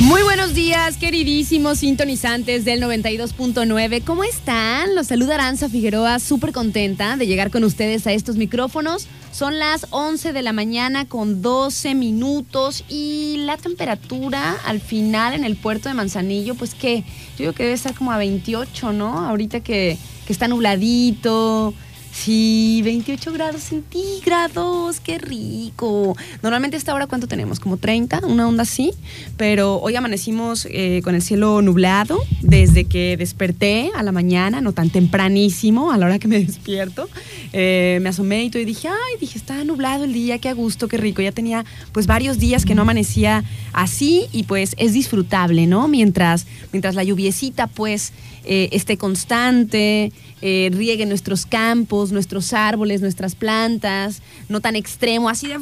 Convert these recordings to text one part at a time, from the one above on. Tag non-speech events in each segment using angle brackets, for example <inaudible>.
Muy buenos días, queridísimos sintonizantes del 92.9. ¿Cómo están? Los saluda Aranza Figueroa, súper contenta de llegar con ustedes a estos micrófonos. Son las 11 de la mañana con 12 minutos y la temperatura al final en el puerto de Manzanillo, pues que yo creo que debe estar como a 28, ¿no? Ahorita que, que está nubladito, Sí, 28 grados centígrados, qué rico. Normalmente a esta hora, ¿cuánto tenemos? Como 30, una onda así. Pero hoy amanecimos eh, con el cielo nublado desde que desperté a la mañana, no tan tempranísimo, a la hora que me <laughs> despierto. Eh, me asomé y, todo y dije, ay, dije, está nublado el día, qué a gusto, qué rico. Ya tenía pues varios días que no amanecía así y pues es disfrutable, ¿no? Mientras, mientras la lluviecita pues eh, esté constante, eh, riegue nuestros campos, nuestros árboles, nuestras plantas, no tan extremo, así de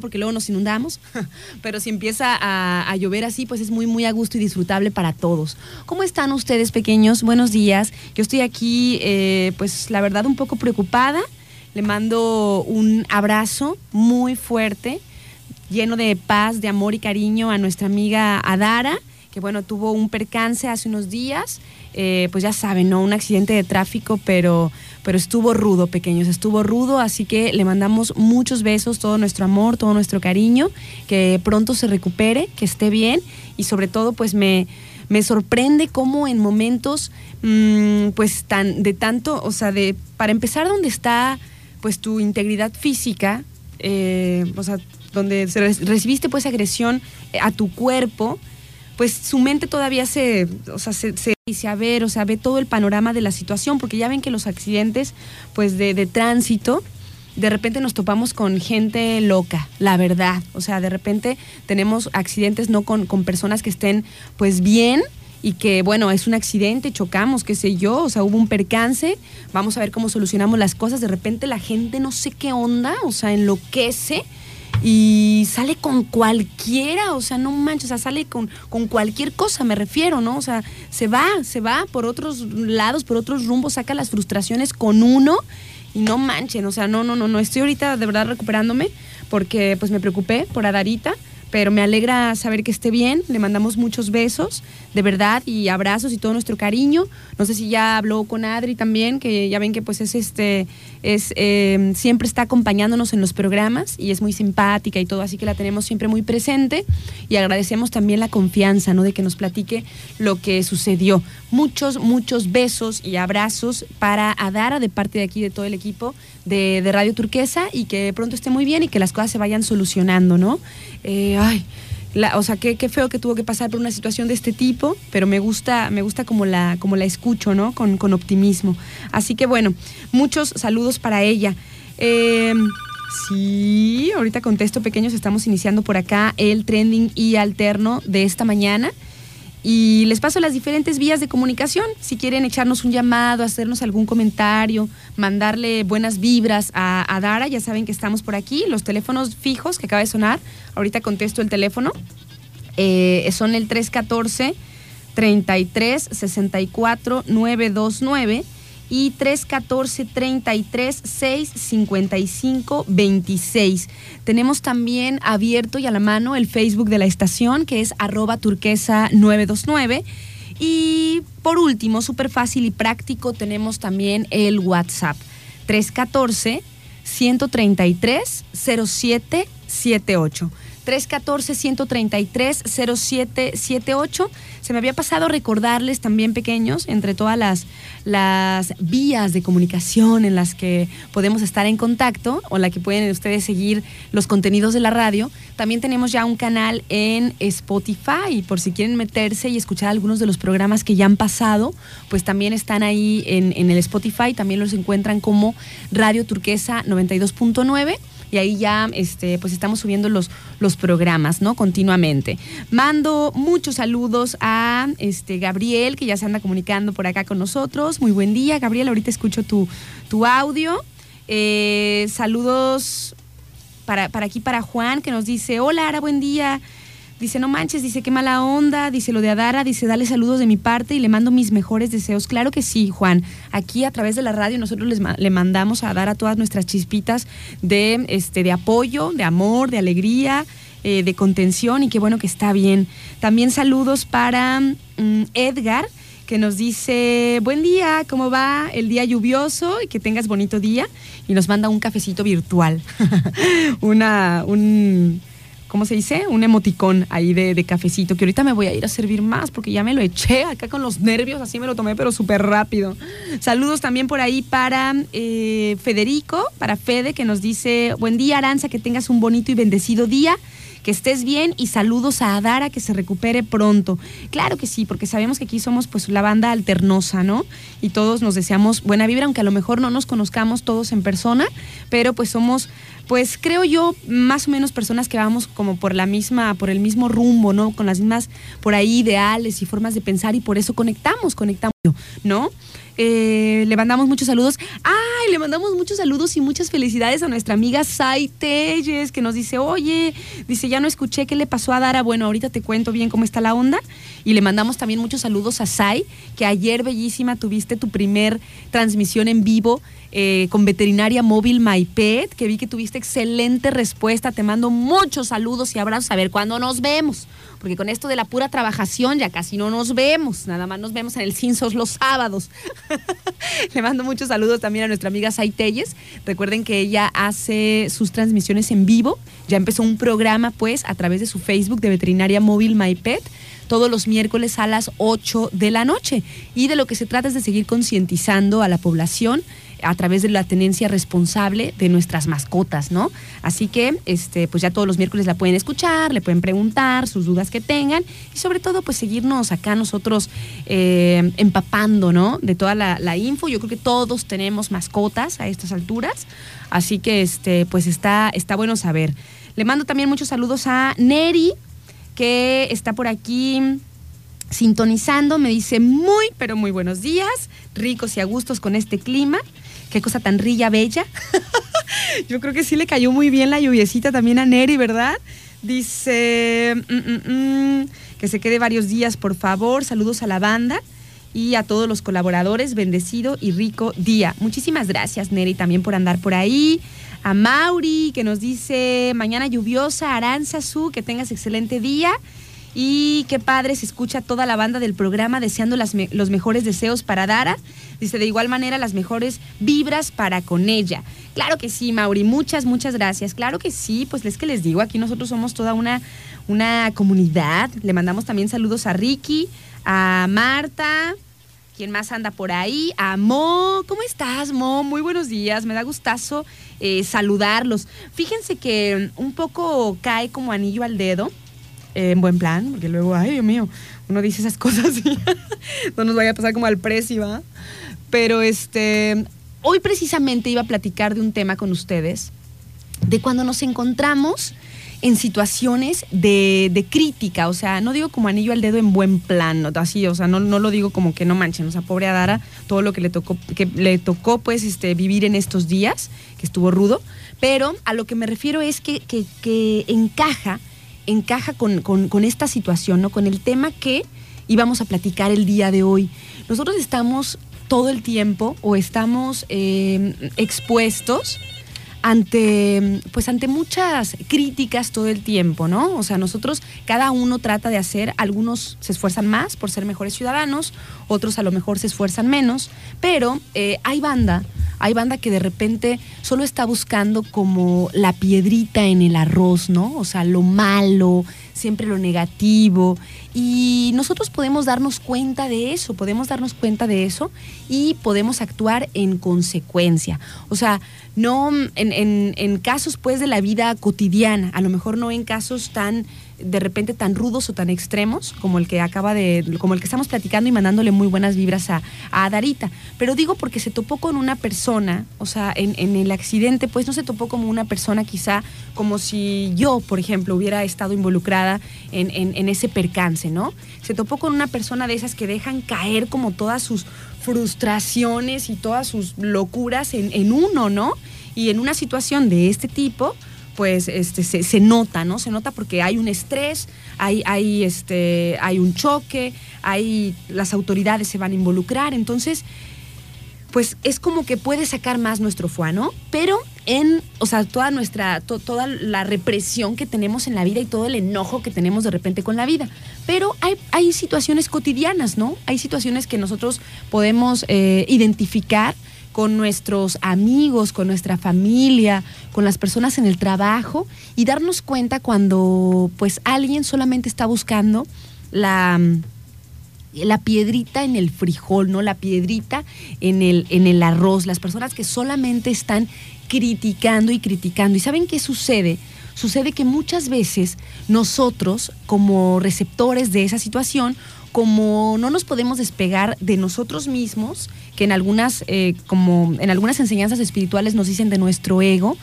porque luego nos inundamos, <laughs> pero si empieza a, llover así, pues es muy, muy a gusto y disfrutable para todos. ¿Cómo están ustedes pequeños? Buenos días. Yo estoy aquí, eh, pues la verdad, un poco preocupada. Le mando un abrazo muy fuerte, lleno de paz, de amor y cariño a nuestra amiga Adara, que bueno, tuvo un percance hace unos días eh, pues ya saben, ¿no? Un accidente de tráfico, pero, pero estuvo rudo, pequeños, estuvo rudo, así que le mandamos muchos besos, todo nuestro amor, todo nuestro cariño, que pronto se recupere, que esté bien y sobre todo, pues me, me sorprende cómo en momentos, mm, pues tan, de tanto, o sea, de, para empezar, donde está, pues tu integridad física, eh, o sea, donde recibiste pues agresión a tu cuerpo, pues su mente todavía se, o sea, se, dice a ver, o sea, ve todo el panorama de la situación, porque ya ven que los accidentes, pues de, de tránsito, de repente nos topamos con gente loca, la verdad. O sea, de repente tenemos accidentes no con, con personas que estén pues bien, y que bueno, es un accidente, chocamos, qué sé yo, o sea, hubo un percance, vamos a ver cómo solucionamos las cosas, de repente la gente no sé qué onda, o sea, enloquece y sale con cualquiera, o sea, no manches, o sea, sale con, con cualquier cosa, me refiero, ¿no? O sea, se va, se va por otros lados, por otros rumbos, saca las frustraciones con uno y no manchen, o sea, no, no, no, no, estoy ahorita de verdad recuperándome porque pues me preocupé por Adarita pero me alegra saber que esté bien. Le mandamos muchos besos, de verdad, y abrazos y todo nuestro cariño. No sé si ya habló con Adri también, que ya ven que pues es este, es em, siempre está acompañándonos en los programas y es muy simpática y todo, así que la tenemos siempre muy presente y agradecemos también la confianza, ¿no? De que nos platique lo que sucedió. Muchos, muchos besos y abrazos para Adara de parte de aquí de todo el equipo de, de Radio Turquesa y que pronto esté muy bien y que las cosas se vayan solucionando, ¿no? Eh, ay, o sea, qué, qué, feo que tuvo que pasar por una situación de este tipo, pero me gusta, me gusta como la, como la escucho, ¿no? Con, con optimismo. Así que bueno, muchos saludos para ella. Eh, sí, ahorita contesto pequeños, estamos iniciando por acá el trending y alterno de esta mañana. Y les paso las diferentes vías de comunicación. Si quieren echarnos un llamado, hacernos algún comentario, mandarle buenas vibras a, Dara, ya saben que estamos por aquí. Los teléfonos fijos que acaba de sonar, ahorita contesto el teléfono, eh, son el 314 33 64 929 y 314 33 6 55 26. Tenemos también abierto y a la mano el Facebook de la estación que es arroba turquesa 929. Y por último, súper fácil y práctico, tenemos también el WhatsApp 314 133 0778. 314-133-0778. Se me había pasado recordarles también pequeños, entre todas las, las vías de comunicación en las que podemos estar en contacto o en la que pueden ustedes seguir los contenidos de la radio, también tenemos ya un canal en Spotify, por si quieren meterse y escuchar algunos de los programas que ya han pasado, pues también están ahí en, en el Spotify, también los encuentran como Radio Turquesa 92.9 y ahí ya este, pues estamos subiendo los, los programas, ¿no? Continuamente. Mando muchos saludos a este, Gabriel, que ya se anda comunicando por acá con nosotros. Muy buen día, Gabriel, ahorita escucho tu, tu audio. Eh, saludos para, para aquí, para Juan, que nos dice, hola, Ara, buen día. Dice, no manches, dice, qué mala onda, dice lo de Adara, dice, dale saludos de mi parte y le mando mis mejores deseos. Claro que sí, Juan. Aquí a través de la radio nosotros les le mandamos a Adara todas nuestras chispitas de, este, de apoyo, de amor, de alegría, eh, de contención y qué bueno que está bien. También saludos para mm, Edgar que nos dice, buen día, ¿cómo va el día lluvioso? Y que tengas bonito día. Y nos manda un cafecito virtual. <laughs> Una, un, ¿cómo se dice? Un emoticón ahí de, cafecito, que ahorita me voy a ir a servir más porque ya me lo eché acá con los nervios, así me lo tomé, pero súper rápido. Saludos también por ahí para eh, Federico, para Fede, que nos dice, buen día Aranza, que tengas un bonito y bendecido día que estés bien y saludos a Adara, que se recupere pronto. Claro que sí, porque sabemos que aquí somos pues la banda alternosa, ¿no? Y todos nos deseamos buena vibra, aunque a lo mejor no nos conozcamos todos en persona, pero pues somos pues creo yo más o menos personas que vamos como por la misma, por el mismo rumbo, ¿no? Con las mismas por ahí ideales y formas de pensar y por eso conectamos, conectamos, ¿no? Eh, le mandamos muchos saludos. ¡Ay! Le mandamos muchos saludos y muchas felicidades a nuestra amiga Sai Telles, que nos dice, oye, dice, ya no escuché qué le pasó a Dara. Bueno, ahorita te cuento bien cómo está la onda. Y le mandamos también muchos saludos a Sai, que ayer, bellísima, tuviste tu primer transmisión en vivo eh, con Veterinaria Móvil MyPet, que vi que tuviste excelente respuesta. Te mando muchos saludos y abrazos a ver cuándo nos vemos. Porque con esto de la pura trabajación ya casi no nos vemos. Nada más nos vemos en el Cinsos los sábados. <laughs> Le mando muchos saludos también a nuestra amiga Saitelles. Recuerden que ella hace sus transmisiones en vivo. Ya empezó un programa, pues, a través de su Facebook de Veterinaria Móvil MyPet todos los miércoles a las 8 de la noche. Y de lo que se trata es de seguir concientizando a la población a través de la tenencia responsable de nuestras mascotas, ¿no? Así que, este, pues ya todos los miércoles la pueden escuchar, le pueden preguntar sus dudas que tengan y sobre todo, pues seguirnos acá nosotros eh, empapando, ¿no? De toda la, la, info. Yo creo que todos tenemos mascotas a estas alturas, así que, este, pues está, está bueno saber. Le mando también muchos saludos a Neri, que está por aquí sintonizando, me dice muy, pero muy buenos días, ricos y a gustos con este clima. Qué cosa tan rilla bella. <laughs> Yo creo que sí le cayó muy bien la lluviecita también a Neri, ¿verdad? Dice mm, mm, mm, que se quede varios días, por favor. Saludos a la banda y a todos los colaboradores. Bendecido y rico día. Muchísimas gracias, Neri, también por andar por ahí. A Mauri, que nos dice mañana lluviosa, Aranzazu, que tengas excelente día. Y qué padre se escucha toda la banda del programa deseando los mejores deseos para Dara. Dice, de igual manera, las mejores vibras para con ella. Claro que sí, Mauri, muchas, muchas gracias. Claro que sí, pues es que les digo, aquí nosotros somos toda una, una comunidad. Le mandamos también saludos a Ricky, a Marta, ¿Quién más anda por ahí? A Mo. ¿Cómo estás, Mo? Muy buenos días. Me da gustazo eh, saludarlos. Fíjense que un poco cae como anillo al dedo en buen plan, porque luego, ay, Dios mío, uno dice esas <laughs> cosas y no nos vaya a pasar como al precio, ¿va? Pero este, hoy precisamente iba a platicar de un tema con ustedes, de cuando nos encontramos en situaciones de, crítica, o sea, no digo como anillo al dedo en buen plan, ¿no? así, o sea, no, no lo digo como que no manchen, o sea, pobre Adara, todo lo que le tocó, que le tocó pues este, vivir en estos días, que estuvo rudo, pero a lo que me refiero es que, que, que encaja encaja con, esta situación, ¿no? Con el tema que íbamos a platicar el día de hoy. Nosotros estamos todo el tiempo o estamos eh, expuestos ante, pues ante muchas críticas todo el tiempo, ¿no? O sea, nosotros, cada uno trata de hacer, algunos se esfuerzan más por ser mejores ciudadanos, otros a lo mejor se esfuerzan menos, pero eh, hay banda hay banda que de repente solo está buscando como la piedrita en el arroz, ¿no? O sea, lo malo, siempre lo negativo. Y nosotros podemos darnos cuenta de eso, podemos darnos cuenta de eso y podemos actuar en consecuencia. O sea, no en, en casos pues de la vida cotidiana, a lo mejor no en casos tan de repente tan rudos o tan extremos como el que acaba de, como el que estamos platicando y mandándole muy buenas vibras a, a Darita. Pero digo porque se topó con una persona, o sea, en, en, el accidente, pues no se topó como una persona quizá como si yo, por ejemplo, hubiera estado involucrada en, en, ese percance, ¿no? Se topó con una persona de esas que dejan caer como todas sus frustraciones y todas sus locuras en, en uno, ¿no? Y en una situación de este tipo, pues este, se, nota, ¿no? Se nota porque hay un estrés, hay, hay, este, hay un choque, hay, las autoridades se van a involucrar, entonces, pues es como que puede sacar más nuestro fuá, ¿no? Pero en, o sea, toda nuestra, to, toda la represión que tenemos en la vida y todo el enojo que tenemos de repente con la vida. Pero hay, hay situaciones cotidianas, ¿no? Hay situaciones que nosotros podemos eh, identificar con nuestros amigos, con nuestra familia, con las personas en el trabajo y darnos cuenta cuando pues alguien solamente está buscando la, la piedrita en el frijol, ¿no? La piedrita en el, en el arroz, las personas que solamente están criticando y criticando. ¿Y saben qué sucede? Sucede que muchas veces nosotros, como receptores de esa situación, como no nos podemos despegar de nosotros mismos, que en algunas, eh, como en algunas enseñanzas espirituales nos dicen de nuestro ego,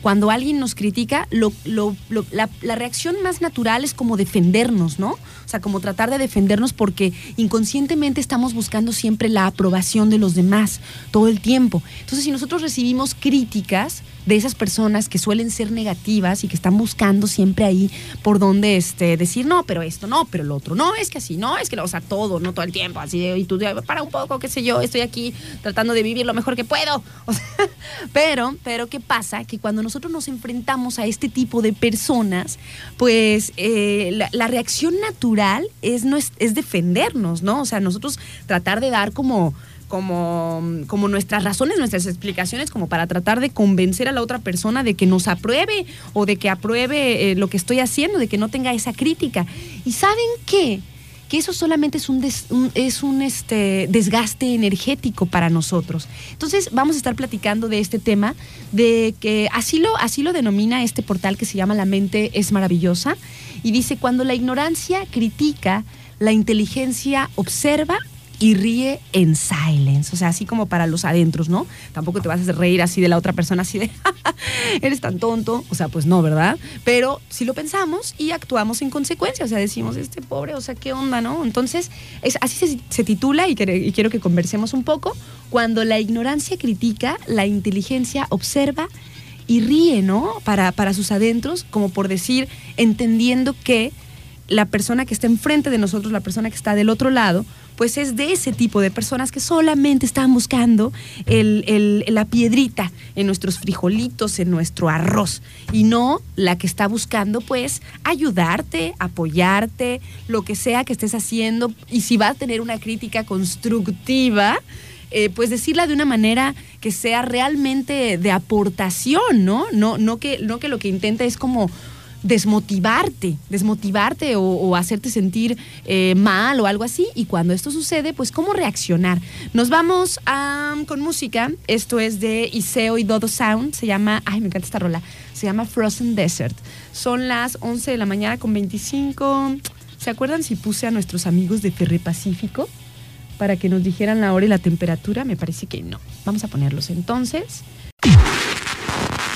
cuando alguien nos critica, lo, lo, lo, la, la, reacción más natural es como defendernos, ¿no? O sea, como tratar de defendernos porque inconscientemente estamos buscando siempre la aprobación de los demás todo el tiempo. Entonces, si nosotros recibimos críticas de esas personas que suelen ser negativas y que están buscando siempre ahí por donde este, decir, no, pero esto, no, pero lo otro, no, es que así, no, es que, o sea, todo, no todo el tiempo, así, y tú, para un poco, qué sé yo, estoy aquí tratando de vivir lo mejor que puedo. <laughs> O sea, pero, pero, ¿qué pasa? Que cuando nosotros nos enfrentamos a este tipo de personas, pues eh, la, la, reacción natural es, no es, es defendernos, ¿no? O sea, nosotros tratar de dar como como, como nuestras razones, nuestras explicaciones, como para tratar de convencer a la otra persona de que nos apruebe o de que apruebe eh, lo que estoy haciendo, de que no tenga esa crítica. ¿Y saben qué? Que eso solamente es un, des, un es un este, desgaste energético para nosotros. Entonces vamos a estar platicando de este tema, de que así lo, así lo denomina este portal que se llama La mente es maravillosa, y dice, cuando la ignorancia critica, la inteligencia observa y ríe en silence, o sea, así como para los adentros, ¿no? Tampoco te vas a reír así de la otra persona, así de, <laughs> eres tan tonto, o sea, pues no, ¿verdad? Pero si lo pensamos y actuamos en consecuencia, o sea, decimos, este pobre, o sea, ¿qué onda, no? Entonces, es, así se, se titula y, quiero que conversemos un poco, cuando la ignorancia critica, la inteligencia observa y ríe, ¿no? Para, para sus adentros, como por decir, entendiendo que la persona que está enfrente de nosotros, la persona que está del otro lado, pues es de ese tipo de personas que solamente están buscando el, el, la piedrita en nuestros frijolitos, en nuestro arroz, y no la que está buscando pues ayudarte, apoyarte, lo que sea que estés haciendo, y si va a tener una crítica constructiva, eh, pues decirla de una manera que sea realmente de aportación, ¿no? No, no, que, no que lo que intenta es como desmotivarte, desmotivarte o, hacerte sentir eh, mal o algo así. Y cuando esto sucede, pues cómo reaccionar. Nos vamos con música. Esto es de Iseo y Dodo Sound. Se llama, ay, me encanta esta rola. Se llama Frozen Desert. Son las 11 de la mañana con 25. ¿Se acuerdan si puse a nuestros amigos de Ferre Pacífico para que nos dijeran la hora y la temperatura? Me parece que no. Vamos a ponerlos entonces.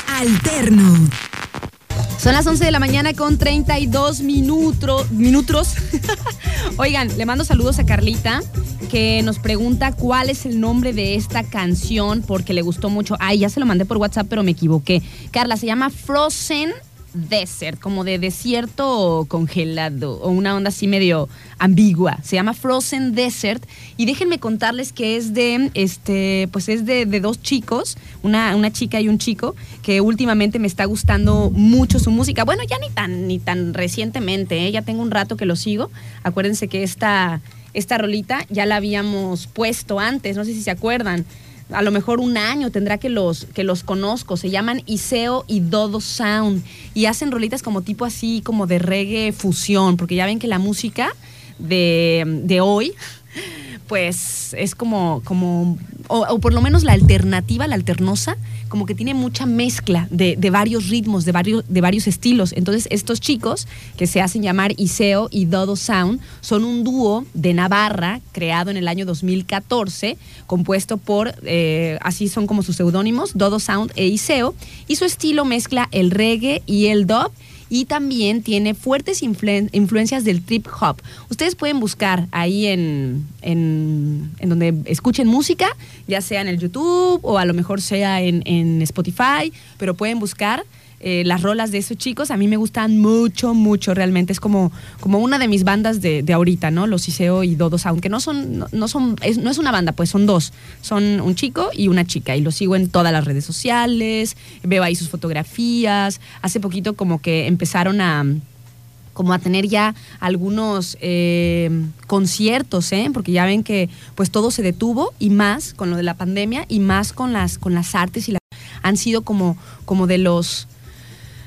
Alterno. Son las 11 de la mañana con 32 minutos. minutos. <laughs> Oigan, le mando saludos a Carlita, que nos pregunta cuál es el nombre de esta canción, porque le gustó mucho. Ay, ya se lo mandé por WhatsApp, pero me equivoqué. Carla, se llama Frozen Desert, como de desierto congelado, o una onda así medio ambigua. Se llama Frozen Desert. Y déjenme contarles que es de, este, pues es de, dos chicos, una, una, chica y un chico, que últimamente me está gustando mucho su música. Bueno, ya ni tan, ni tan recientemente, ¿eh? ya tengo un rato que lo sigo. Acuérdense que esta, esta rolita ya la habíamos puesto antes, no sé si se acuerdan a lo mejor un año tendrá que los, que los conozco. Se llaman Iseo y Dodo Sound. Y hacen rolitas como tipo así, como de reggae fusión, porque ya ven que la música de, de hoy pues es como, como o, por lo menos la alternativa, la alternosa, como que tiene mucha mezcla de, varios ritmos, de varios, de varios estilos. Entonces, estos chicos que se hacen llamar Iseo y Dodo Sound son un dúo de Navarra creado en el año 2014, compuesto por, eh, así son como sus seudónimos, Dodo Sound e Iseo, y su estilo mezcla el reggae y el dub y también tiene fuertes influencias del trip hop. Ustedes pueden buscar ahí en, en, donde escuchen música, ya sea en el YouTube o a lo mejor sea en, en Spotify, pero pueden buscar eh, las rolas de esos chicos a mí me gustan mucho, mucho realmente. Es como, como una de mis bandas de, ahorita, ¿no? Los Iseo y Dodos, aunque no son, no, son, es, no es una banda, pues son dos. Son un chico y una chica. Y los sigo en todas las redes sociales, veo ahí sus fotografías. Hace poquito como que empezaron a como a tener ya algunos eh, conciertos, ¿eh? porque ya ven que pues todo se detuvo y más con lo de la pandemia y más con las, con las artes y la, han sido como, como de los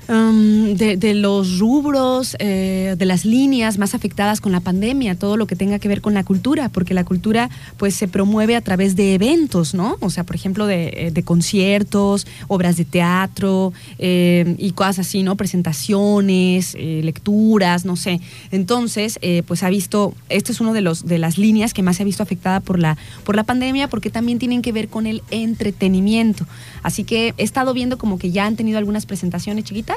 De, los rubros, eh, de las líneas más afectadas con la pandemia, todo lo que tenga que ver con la cultura, porque la cultura pues se promueve a través de eventos, ¿no? O sea, por ejemplo, de, eh, conciertos, obras de teatro eh, y cosas así, ¿no? Presentaciones, lecturas, no sé. Entonces, pues ha visto, esto es uno de los de las líneas que más se ha visto afectada por la, por la pandemia, porque también tienen que ver con el entretenimiento. Así que he estado viendo como que ya han tenido algunas presentaciones chiquitas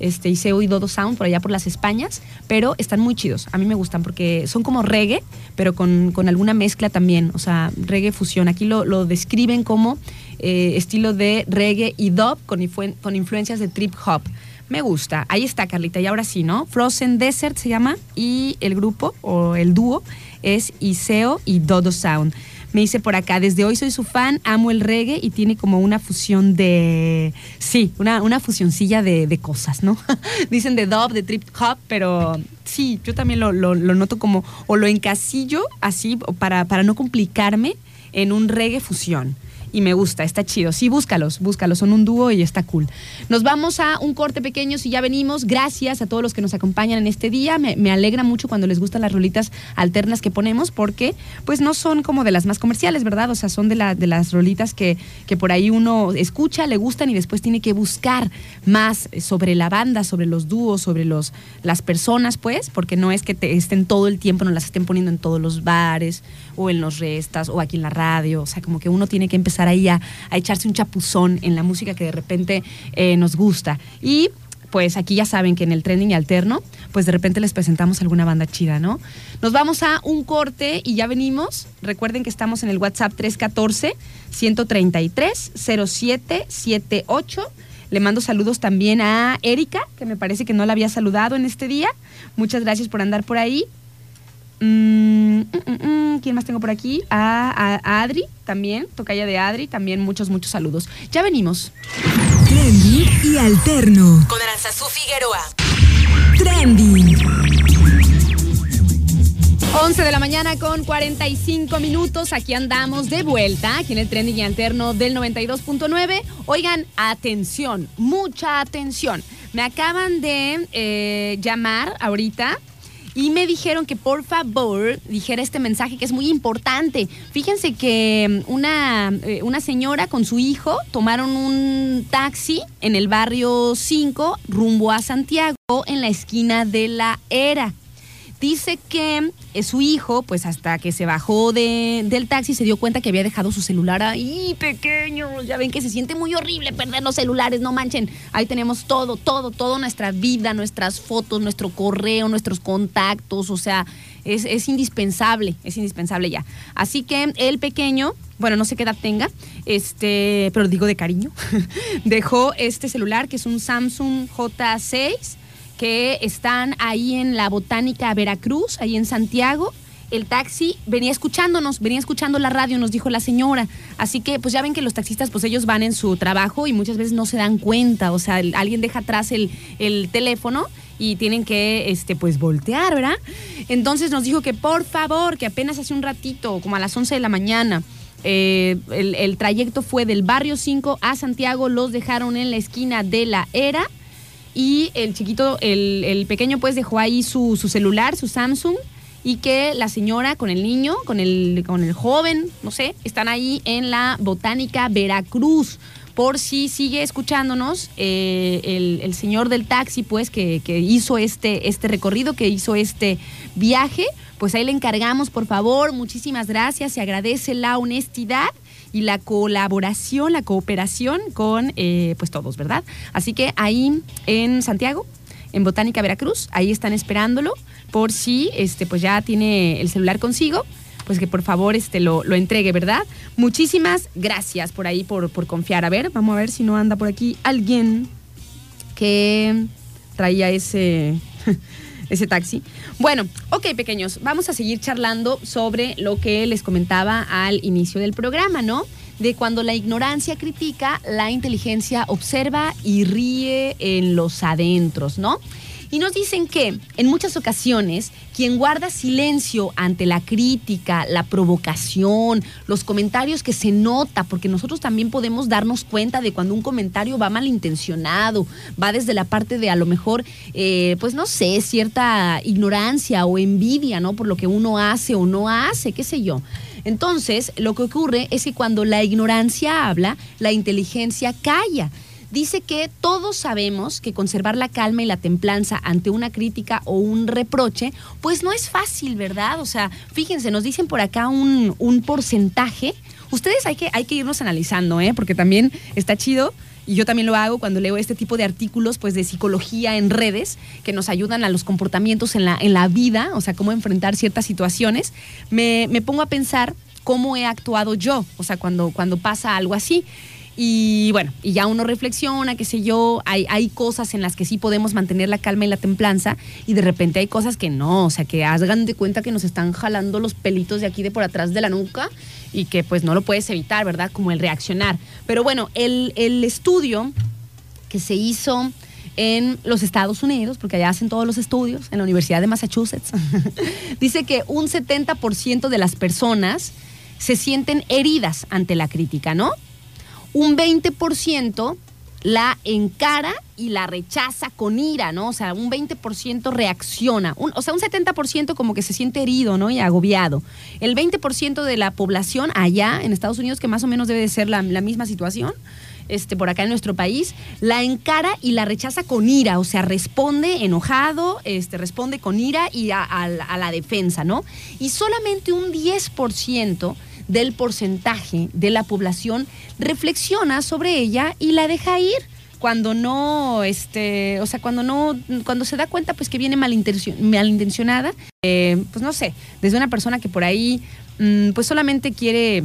este, y se he oído dos sound por allá por las Españas, pero están muy chidos. A mí me gustan porque son como reggae, pero con, alguna mezcla también, o sea, reggae fusión. Aquí lo, describen como eh, estilo de reggae y dub con, con influencias de trip hop. Me gusta. Ahí está, Carlita. Y ahora sí, ¿no? Frozen Desert se llama y el grupo o el dúo es Iseo y Dodo Sound. Me dice por acá, desde hoy soy su fan, amo el reggae y tiene como una fusión de, sí, una, una fusioncilla de, cosas, ¿no? <laughs> Dicen de dub, de trip hop, pero sí, yo también lo, lo, noto como, o lo encasillo así para, para no complicarme en un reggae fusión y me gusta, está chido. Sí, búscalos, búscalos, son un dúo y está cool. Nos vamos a un corte pequeño si ya venimos. Gracias a todos los que nos acompañan en este día. Me, alegra mucho cuando les gustan las rolitas alternas que ponemos porque pues no son como de las más comerciales, ¿verdad? O sea, son de, la, de las rolitas que, que por ahí uno escucha, le gustan y después tiene que buscar más sobre la banda, sobre los dúos, sobre los, las personas, pues, porque no es que estén todo el tiempo, no las estén poniendo en todos los bares o en los restas o aquí en la radio. O sea, como que uno tiene que empezar ahí a, echarse un chapuzón en la música que de repente eh, nos gusta. Y pues aquí ya saben que en el trending alterno, pues de repente les presentamos alguna banda chida, ¿no? Nos vamos a un corte y ya venimos. Recuerden que estamos en el WhatsApp 314 133 0778. Le mando saludos también a Erika, que me parece que no la había saludado en este día. Muchas gracias por andar por ahí. Mm, mm, mm, ¿Quién más tengo por aquí? A, Adri también, tocaya de Adri, también muchos, muchos saludos. Ya venimos. Trending y alterno. Con Aranzazú Figueroa. Trending. 11 de la mañana con 45 minutos. Aquí andamos de vuelta, aquí en el trending y alterno del 92.9. Oigan, atención, mucha atención. Me acaban de eh, llamar ahorita y me dijeron que por favor dijera este mensaje que es muy importante. Fíjense que mm, una, eh, una señora con su hijo tomaron un taxi en el barrio 5 rumbo a Santiago en la esquina de la Era. Dice que eh, su hijo, pues hasta que se bajó del taxi, se dio cuenta que había dejado su celular ahí pequeño. Ya ven que se siente muy horrible perder los celulares, no manchen. Ahí tenemos todo, todo, toda nuestra vida, nuestras fotos, nuestro correo, nuestros contactos. O sea, es, es indispensable, es indispensable ya. Así que el pequeño, bueno, no sé qué edad tenga, este, pero digo de cariño, <laughs> dejó este celular que es un Samsung J6 que están ahí en la Botánica Veracruz, ahí en Santiago. El taxi venía escuchándonos, venía escuchando la radio, nos dijo la señora. Así que, pues ya ven que los taxistas, pues ellos van en su trabajo y muchas veces no se dan cuenta. O sea, alguien deja atrás el, teléfono y tienen que, este, pues voltear, ¿verdad? Entonces nos dijo que por favor, que apenas hace un ratito, como a las 11 de la mañana, eh, el, el trayecto fue del barrio 5 a Santiago, los dejaron en la esquina de la Era y el chiquito, el, pequeño pues dejó ahí su, celular, su Samsung, y que la señora con el niño, con el, con el joven, no sé, están ahí en la Botánica Veracruz. Por si sigue escuchándonos eh, el, señor del taxi, pues, que, hizo este, este recorrido, que hizo este viaje, pues ahí le encargamos, por favor, muchísimas gracias, se agradece la honestidad y la colaboración, la cooperación con eh, pues todos, ¿verdad? Así que ahí en Santiago, en Botánica Veracruz, ahí están esperándolo por si este pues ya tiene el celular consigo pues que por favor este, lo, lo entregue, ¿verdad? Muchísimas gracias por ahí, por, por confiar. A ver, vamos a ver si no anda por aquí alguien que traía ese, <laughs> ese taxi. Bueno, ok, pequeños, vamos a seguir charlando sobre lo que les comentaba al inicio del programa, ¿no? De cuando la ignorancia critica, la inteligencia observa y ríe en los adentros, ¿no? Y nos dicen que en muchas ocasiones quien guarda silencio ante la crítica, la provocación, los comentarios que se nota, porque nosotros también podemos darnos cuenta de cuando un comentario va malintencionado, va desde la parte de a lo mejor, eh, pues no sé, cierta ignorancia o envidia, ¿no? Por lo que uno hace o no hace, qué sé yo. Entonces, lo que ocurre es que cuando la ignorancia habla, la inteligencia calla dice que todos sabemos que conservar la calma y la templanza ante una crítica o un reproche, pues no es fácil, ¿verdad? O sea, fíjense, nos dicen por acá un, porcentaje. Ustedes hay que, hay que irnos analizando, ¿eh? Porque también está chido y yo también lo hago cuando leo este tipo de artículos pues de psicología en redes que nos ayudan a los comportamientos en la, en la vida, o sea, cómo enfrentar ciertas situaciones, me, me pongo a pensar cómo he actuado yo, o sea, cuando, cuando pasa algo así. Y bueno, y ya uno reflexiona, qué sé yo, hay, hay cosas en las que sí podemos mantener la calma y la templanza y de repente hay cosas que no, o sea, que hagan de cuenta que nos están jalando los pelitos de aquí de por atrás de la nuca y que pues no lo puedes evitar, ¿verdad? Como el reaccionar. Pero bueno, el, el estudio que se hizo en los Estados Unidos, porque allá hacen todos los estudios, en la Universidad de Massachusetts, <laughs> dice que un 70% de las personas se sienten heridas ante la crítica, ¿no? Un 20% la encara y la rechaza con ira, ¿no? O sea, un 20% reacciona, o sea, un 70% como que se siente herido, ¿no? Y agobiado. El 20% de la población allá en Estados Unidos, que más o menos debe de ser la, misma situación, este, por acá en nuestro país, la encara y la rechaza con ira, o sea, responde enojado, este, responde con ira y a la defensa, ¿no? Y solamente un 10% del porcentaje de la población reflexiona sobre ella y la deja ir cuando no, este, o sea, cuando no, cuando se da cuenta pues que viene malintencionada, eh, pues no sé, desde una persona que por ahí mm, pues solamente quiere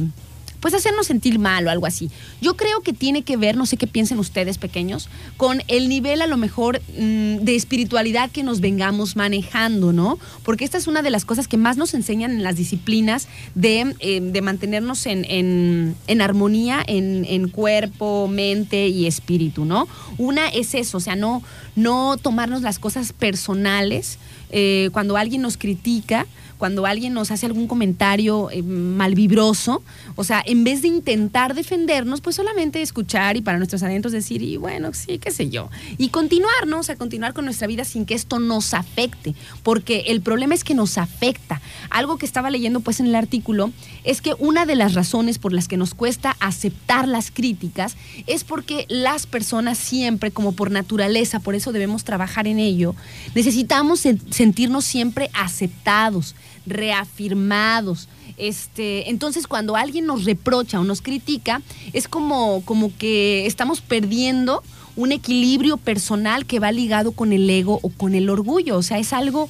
pues hacernos sentir mal o algo así. Yo creo que tiene que ver, no sé qué piensen ustedes pequeños, con el nivel a lo mejor mm, de espiritualidad que nos vengamos manejando, ¿no? Porque esta es una de las cosas que más nos enseñan en las disciplinas de, eh, mantenernos en, armonía en, cuerpo, mente y espíritu, ¿no? Una es eso, o sea, no, no tomarnos las cosas personales eh, cuando alguien nos critica cuando alguien nos hace algún comentario eh, malvibroso, o sea, en vez de intentar defendernos, pues solamente escuchar y para nuestros adentros decir, y bueno, sí, qué sé yo, y continuar, ¿no? O sea, continuar con nuestra vida sin que esto nos afecte, porque el problema es que nos afecta. Algo que estaba leyendo pues en el artículo es que una de las razones por las que nos cuesta aceptar las críticas es porque las personas siempre, como por naturaleza, por eso debemos trabajar en ello, necesitamos sentirnos siempre aceptados, reafirmados. Este, entonces, cuando alguien nos reprocha o nos critica, es como, como que estamos perdiendo un equilibrio personal que va ligado con el ego o con el orgullo. O sea, es algo,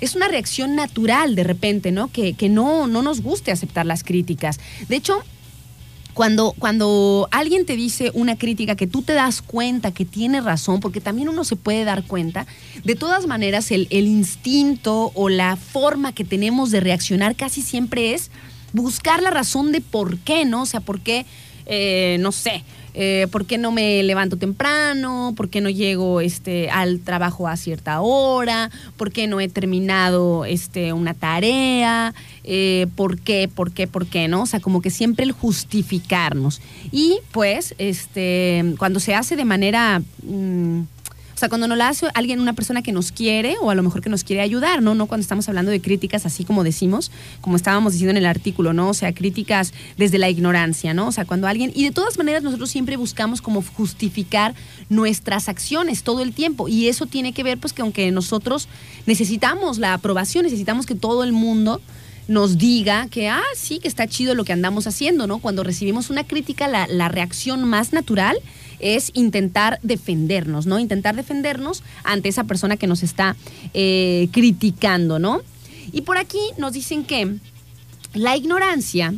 es una reacción natural de repente, ¿no? Que, que no, no nos guste aceptar las críticas. De hecho, cuando, cuando alguien te dice una crítica que tú te das cuenta que tiene razón, porque también uno se puede dar cuenta, de todas maneras el, instinto o la forma que tenemos de reaccionar casi siempre es buscar la razón de por qué, ¿no? O sea, por qué, eh, no sé, eh, por qué no me levanto temprano, por qué no llego este, al trabajo a cierta hora, por qué no he terminado este, una tarea, eh, por qué, por qué, por qué, ¿no? O sea, como que siempre el justificarnos. Y pues, este, cuando se hace de manera... Mm, o sea, cuando nos la hace alguien, una persona que nos quiere o a lo mejor que nos quiere ayudar, ¿no? No cuando estamos hablando de críticas así como decimos, como estábamos diciendo en el artículo, ¿no? O sea, críticas desde la ignorancia, ¿no? O sea, cuando alguien... Y de todas maneras nosotros siempre buscamos como justificar nuestras acciones todo el tiempo. Y eso tiene que ver pues que aunque nosotros necesitamos la aprobación, necesitamos que todo el mundo nos diga que, ah, sí, que está chido lo que andamos haciendo, ¿no? Cuando recibimos una crítica, la, la reacción más natural es intentar defendernos, ¿no? Intentar defendernos ante esa persona que nos está eh, criticando, ¿no? Y por aquí nos dicen que la ignorancia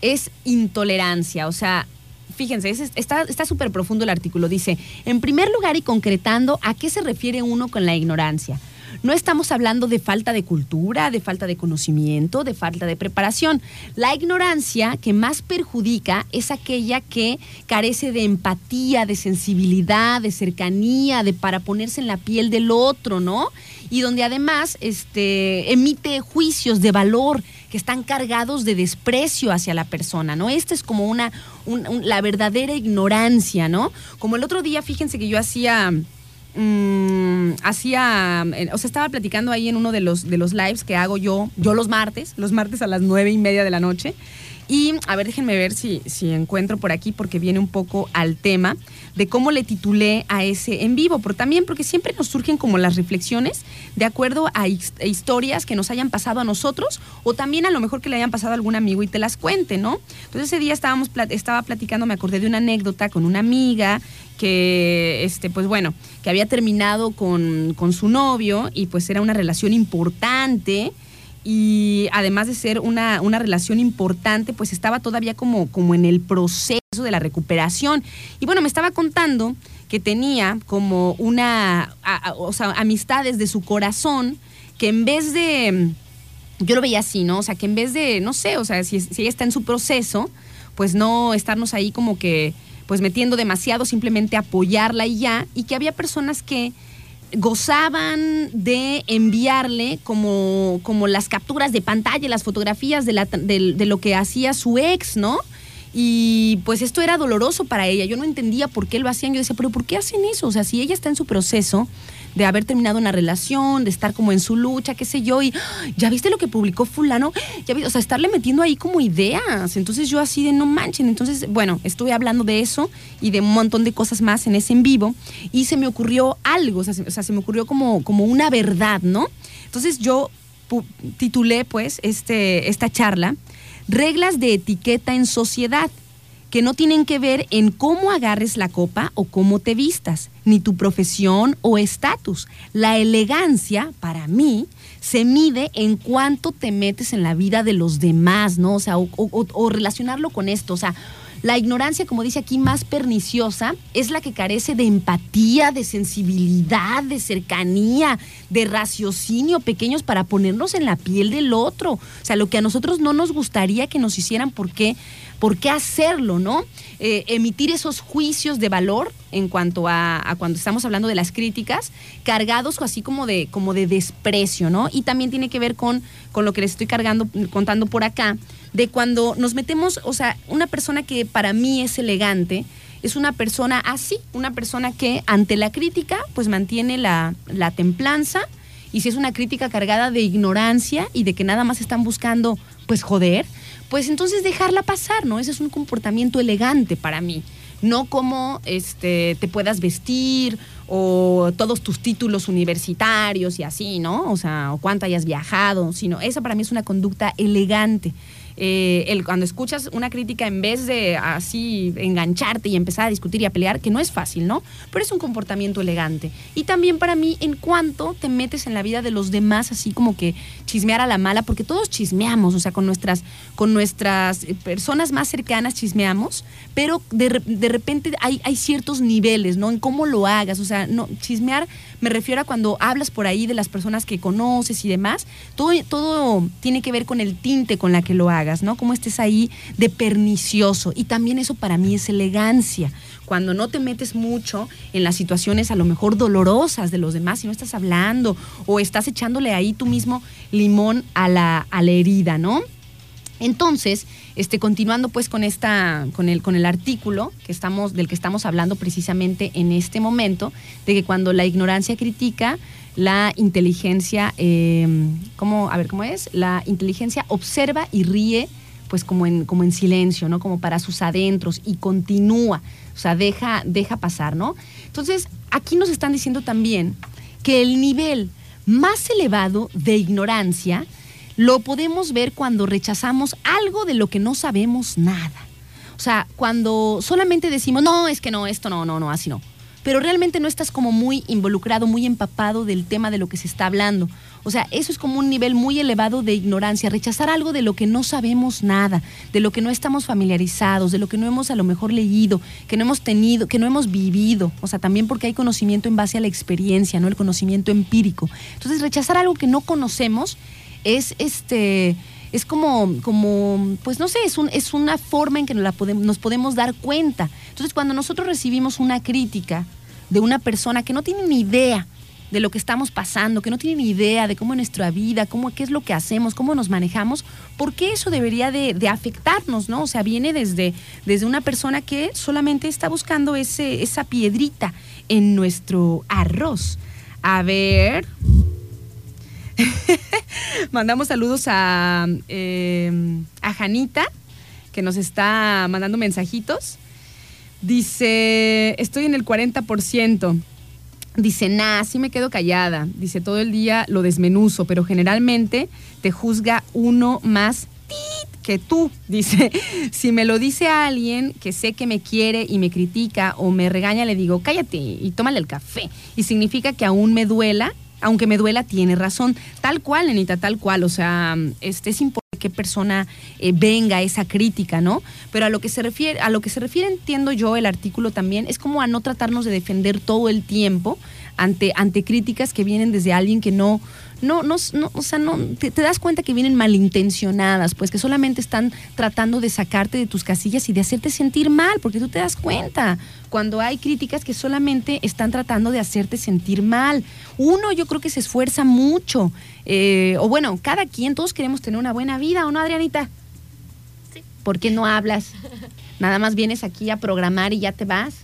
es intolerancia, o sea, fíjense, está súper profundo el artículo. Dice, en primer lugar y concretando, ¿a qué se refiere uno con la ignorancia? No estamos hablando de falta de cultura, de falta de conocimiento, de falta de preparación. La ignorancia que más perjudica es aquella que carece de empatía, de sensibilidad, de cercanía, de para ponerse en la piel del otro, ¿no? Y donde además este, emite juicios de valor que están cargados de desprecio hacia la persona, ¿no? Esta es como una, la verdadera ignorancia, ¿no? Como el otro día, fíjense que yo hacía Mm, hacía, eh, o sea, estaba platicando ahí en uno de los, de los lives que hago yo, yo los martes, los martes a las nueve y media de la noche. Y a ver, déjenme ver si, si encuentro por aquí, porque viene un poco al tema de cómo le titulé a ese en vivo, pero también porque siempre nos surgen como las reflexiones de acuerdo a, historias que nos hayan pasado a nosotros o también a lo mejor que le hayan pasado a algún amigo y te las cuente, ¿no? Entonces ese día estábamos, estaba platicando, me acordé de una anécdota con una amiga que, este, pues bueno, que había terminado con, con su novio y pues era una relación importante y además de ser una, una, relación importante, pues estaba todavía como, como en el proceso de la recuperación. Y bueno, me estaba contando que tenía como una, o sea, amistades de su corazón que en vez de, yo lo veía así, ¿no? O sea, que en vez de, no sé, o sea, si, si ella está en su proceso, pues no estarnos ahí como que, pues metiendo demasiado, simplemente apoyarla y ya, y que había personas que gozaban de enviarle como, como las capturas de pantalla, las fotografías de, la, de, lo que hacía su ex, ¿no? Y pues esto era doloroso para ella. Yo no entendía por qué lo hacían. Yo decía, pero ¿por qué hacen eso? O sea, si ella está en su proceso de haber terminado una relación, de estar como en su lucha, qué sé yo, y ya viste lo que publicó fulano, ya o sea, estarle metiendo ahí como ideas. Entonces yo así de no manchen. Entonces, bueno, estuve hablando de eso y de un montón de cosas más en ese en vivo y se me ocurrió algo, o sea, se, me ocurrió como, como una verdad, ¿no? Entonces yo titulé pues este, esta charla, Reglas de etiqueta en sociedad que no tienen que ver en cómo agarres la copa o cómo te vistas, ni tu profesión o estatus. La elegancia, para mí, se mide en cuánto te metes en la vida de los demás, ¿no? O sea, o, relacionarlo con esto, o sea, la ignorancia, como dice aquí, más perniciosa es la que carece de empatía, de sensibilidad, de cercanía, de raciocinio pequeños para ponernos en la piel del otro. O sea, lo que a nosotros no nos gustaría que nos hicieran, ¿por qué? ¿por qué hacerlo, no? Eh, emitir esos juicios de valor en cuanto a, cuando estamos hablando de las críticas, cargados así como de, como de desprecio, ¿no? Y también tiene que ver con, con lo que les estoy cargando, contando por acá, de cuando nos metemos, o sea, una persona que para mí es elegante, es una persona así, una persona que ante la crítica, pues mantiene la, la templanza, y si es una crítica cargada de ignorancia y de que nada más están buscando, pues joder, pues entonces dejarla pasar, ¿no? Ese es un comportamiento elegante para mí. No como este, te puedas vestir o todos tus títulos universitarios y así, ¿no? O sea, o cuánto hayas viajado, sino esa para mí es una conducta elegante. Eh, el, cuando escuchas una crítica en vez de así engancharte y empezar a discutir y a pelear, que no es fácil, ¿no? Pero es un comportamiento elegante. Y también para mí, en cuanto te metes en la vida de los demás, así como que chismear a la mala, porque todos chismeamos, o sea, con nuestras, con nuestras personas más cercanas chismeamos, pero de, de repente hay, hay ciertos niveles, ¿no? En cómo lo hagas, o sea, no, chismear me refiero a cuando hablas por ahí de las personas que conoces y demás, todo, todo tiene que ver con el tinte con la que lo hagas, ¿no? Como estés ahí de pernicioso. Y también eso para mí es elegancia. Cuando no te metes mucho en las situaciones a lo mejor dolorosas de los demás y no estás hablando o estás echándole ahí tú mismo limón a la, a la herida, ¿no? Entonces, este, continuando pues con esta, con el, con el artículo que estamos, del que estamos hablando precisamente en este momento, de que cuando la ignorancia critica, la inteligencia, eh, ¿cómo, a ver cómo es? La inteligencia observa y ríe pues como en, como en silencio, ¿no? Como para sus adentros y continúa, o sea, deja, deja pasar, ¿no? Entonces, aquí nos están diciendo también que el nivel más elevado de ignorancia lo podemos ver cuando rechazamos algo de lo que no sabemos nada. O sea, cuando solamente decimos, no, es que no, esto no, no, no, así no. Pero realmente no estás como muy involucrado, muy empapado del tema de lo que se está hablando. O sea, eso es como un nivel muy elevado de ignorancia, rechazar algo de lo que no sabemos nada, de lo que no estamos familiarizados, de lo que no hemos a lo mejor leído, que no hemos tenido, que no hemos vivido. O sea, también porque hay conocimiento en base a la experiencia, no el conocimiento empírico. Entonces, rechazar algo que no conocemos es este es como, como, pues no sé, es, un, es una forma en que nos, la podemos, nos podemos dar cuenta. Entonces, cuando nosotros recibimos una crítica de una persona que no tiene ni idea de lo que estamos pasando, que no tiene ni idea de cómo es nuestra vida, cómo, qué es lo que hacemos, cómo nos manejamos, ¿por qué eso debería de, de afectarnos, no? O sea, viene desde, desde una persona que solamente está buscando ese, esa piedrita en nuestro arroz. A ver, <laughs> Mandamos saludos a, eh, a Janita, que nos está mandando mensajitos. Dice, estoy en el 40%. Dice, nah, sí me quedo callada. Dice, todo el día lo desmenuzo, pero generalmente te juzga uno más que tú. <laughs> Dice, si me lo dice alguien que sé que me quiere y me critica o me regaña, le digo, cállate y tómale el café. Y significa que aún me duela aunque me duela, tiene razón. Tal cual, Lenita, tal cual. O sea, este es importante qué persona eh, venga esa crítica, ¿no? Pero a lo que se refiere, a lo que se refiere, entiendo yo el artículo también, es como a no tratarnos de defender todo el tiempo ante, ante críticas que vienen desde alguien que no, no, no, o sea, no, te, das cuenta que vienen malintencionadas, pues que solamente están tratando de sacarte de tus casillas y de hacerte sentir mal, porque tú te das cuenta cuando hay críticas que solamente están tratando de hacerte sentir mal. Uno yo creo que se esfuerza mucho, eh, o bueno, cada quien, todos queremos tener una buena vida, ¿o no, Adrianita? Sí. ¿Por qué no hablas? <laughs> Nada más vienes aquí a programar y ya te vas.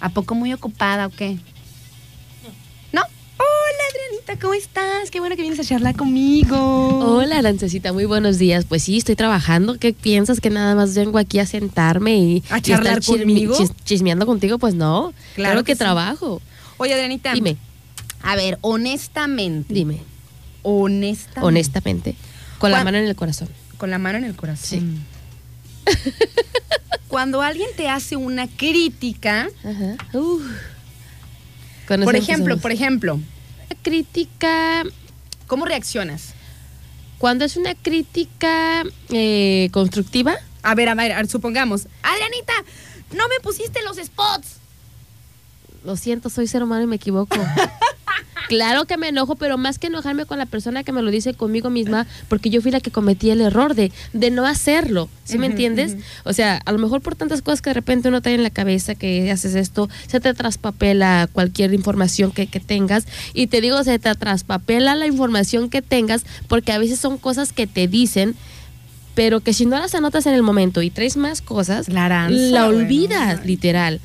¿A poco muy ocupada o qué? ¿Cómo estás? Qué bueno que vienes a charlar conmigo. Hola, Lancecita, muy buenos días. Pues sí, estoy trabajando. ¿Qué piensas que nada más vengo aquí a sentarme y a charlar conmigo? chismeando contigo? Pues no. Claro, que, trabajo. Oye, Adrianita. Dime. A ver, honestamente. Dime. Honestamente. Honestamente. Con la mano en el corazón. Con la mano en el corazón. Sí. <laughs> Cuando alguien te hace una crítica. Ajá. por ejemplo, por ejemplo, crítica... ¿Cómo reaccionas? Cuando es una crítica eh, constructiva. A ver, a ver, supongamos. Adrianita, no me pusiste los spots. Lo siento, soy ser humano y me equivoco. <laughs> Claro que me enojo, pero más que enojarme con la persona que me lo dice conmigo misma, porque yo fui la que cometí el error de, de no hacerlo. ¿Sí me entiendes? O sea, a lo mejor por tantas cosas que de repente uno trae en la cabeza que haces esto, se te traspapela cualquier información que, que tengas. Y te digo, se te traspapela la información que tengas, porque a veces son cosas que te dicen pero que si no las anotas en el momento y traes más cosas, la, la olvidas, literal.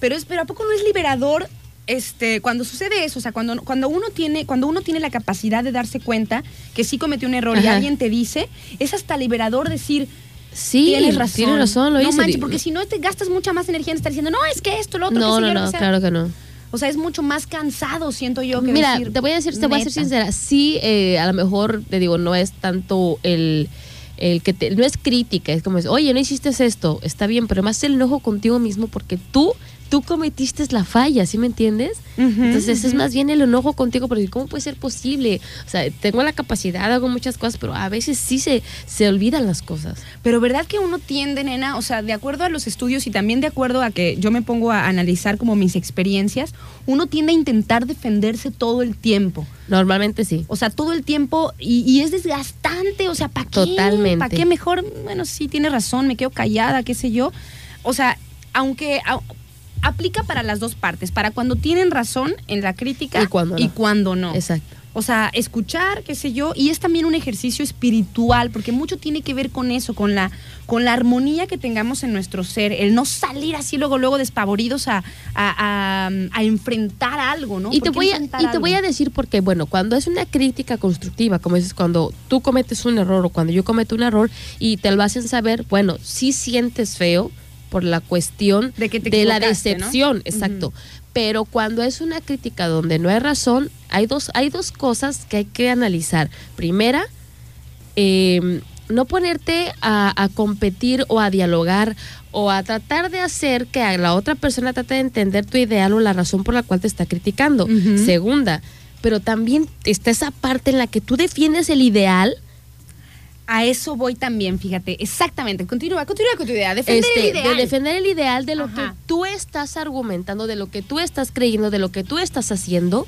Pero, es, pero ¿a poco no es liberador este, cuando sucede eso, o sea, cuando, cuando, uno tiene, cuando uno tiene la capacidad de darse cuenta que sí cometió un error y alguien te dice, es hasta liberador decir, Sí, tienes razón. Tienes razón, lo No manches, porque si no te gastas mucha más energía en estar diciendo, no, es que esto, lo otro. No, no, no, claro que no. O sea, es mucho más cansado, siento yo. Que Mira, te voy a decir, te voy a ser sincera. Sí, eh, a lo mejor, te digo, no es tanto el, el que te, no es crítica, es como, oye, no hiciste esto, está bien, pero más el enojo contigo mismo porque tú tú cometiste la falla, ¿sí me entiendes? Entonces es más bien el enojo contigo, porque ¿cómo puede ser posible? O sea, tengo la capacidad, hago muchas cosas, pero a veces sí se, se olvidan las cosas. Pero ¿verdad que uno tiende, nena? O sea, de acuerdo a los estudios y también de acuerdo a que yo me pongo a analizar como mis experiencias, uno tiende a intentar defenderse todo el tiempo. Normalmente sí. O sea, todo el tiempo y, es desgastante, o sea, ¿para qué? Totalmente. ¿Para qué mejor? Bueno, sí, tiene razón, me quedo callada, qué sé yo. O sea, aunque aplica para las dos partes, para cuando tienen razón en la crítica y cuando no. Y cuando no. Exacto. O sea, escuchar, qué sé yo, y es también un ejercicio espiritual, porque mucho tiene que ver con eso, con la, con la armonía que tengamos en nuestro ser, el no salir así luego, luego despavoridos a, a, a- a enfrentar algo, ¿no? Y te, ¿Por qué voy a, y te voy a decir por qué. Bueno, cuando es una crítica constructiva, como dices, cuando tú cometes un error o cuando yo cometo un error y te lo hacen saber, bueno, sí sientes feo por la cuestión De que la decepción, exacto. Pero cuando es una crítica donde no hay razón, hay dos, hay dos cosas que hay que analizar. Primera, eh, no ponerte a, a competir o a dialogar o a tratar de hacer que a la otra persona trate de entender tu ideal o la razón por la cual te está criticando. Segunda, pero también está esa parte en la que tú defiendes el ideal A eso voy también, fíjate. Exactamente. Continúa, continúa con tu idea. Defender este, el ideal. de defender el ideal de lo Ajá. que tú estás argumentando, de lo que tú estás creyendo, de lo que tú estás haciendo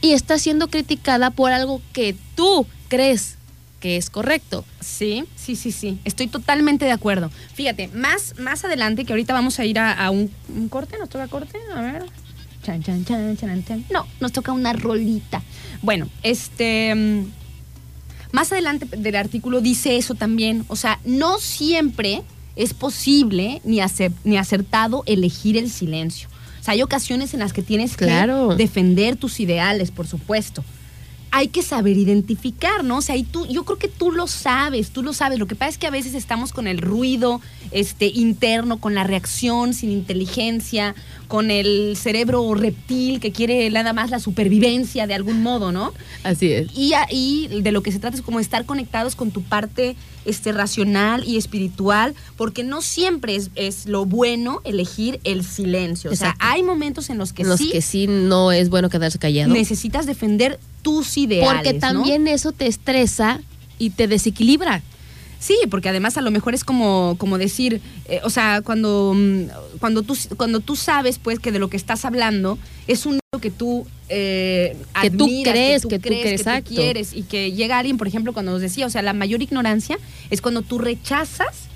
y estás siendo criticada por algo que tú crees que es correcto. Sí, sí, sí, sí. Estoy totalmente de acuerdo. Fíjate, más, más adelante, que ahorita vamos a ir a, a un, un corte, ¿nos toca corte? A ver. Chan, chan, chan, chan, chan. No, nos toca una rolita. Bueno, este. Más adelante del artículo dice eso también. O sea, no siempre es posible ni, acer- ni acertado elegir el silencio. O sea, hay ocasiones en las que tienes Claro. que defender tus ideales, por supuesto hay que saber identificar, ¿no? O sea, y tú, yo creo que tú lo sabes, tú lo sabes. Lo que pasa es que a veces estamos con el ruido este, interno, con la reacción sin inteligencia, con el cerebro reptil que quiere nada más la supervivencia de algún modo, ¿no? Así es. Y, ahí de lo que se trata es como estar conectados con tu parte este, racional y espiritual, porque no siempre es, es lo bueno elegir el silencio. O sea, hay momentos en los que los sí que sí no es bueno quedarse callado. necesitas defender tus ideales. Porque ¿no? también eso te estresa y te desequilibra. Sí, porque además a lo mejor es como, como decir, eh, o sea, cuando, mm, cuando, tú, cuando tú sabes pues que de lo que estás hablando es un que tú eh, Que tú crees, que tú crees, crees, tú exacto. quieres y que llega alguien, por ejemplo, cuando nos decía, o sea, la mayor ignorancia es cuando tú rechazas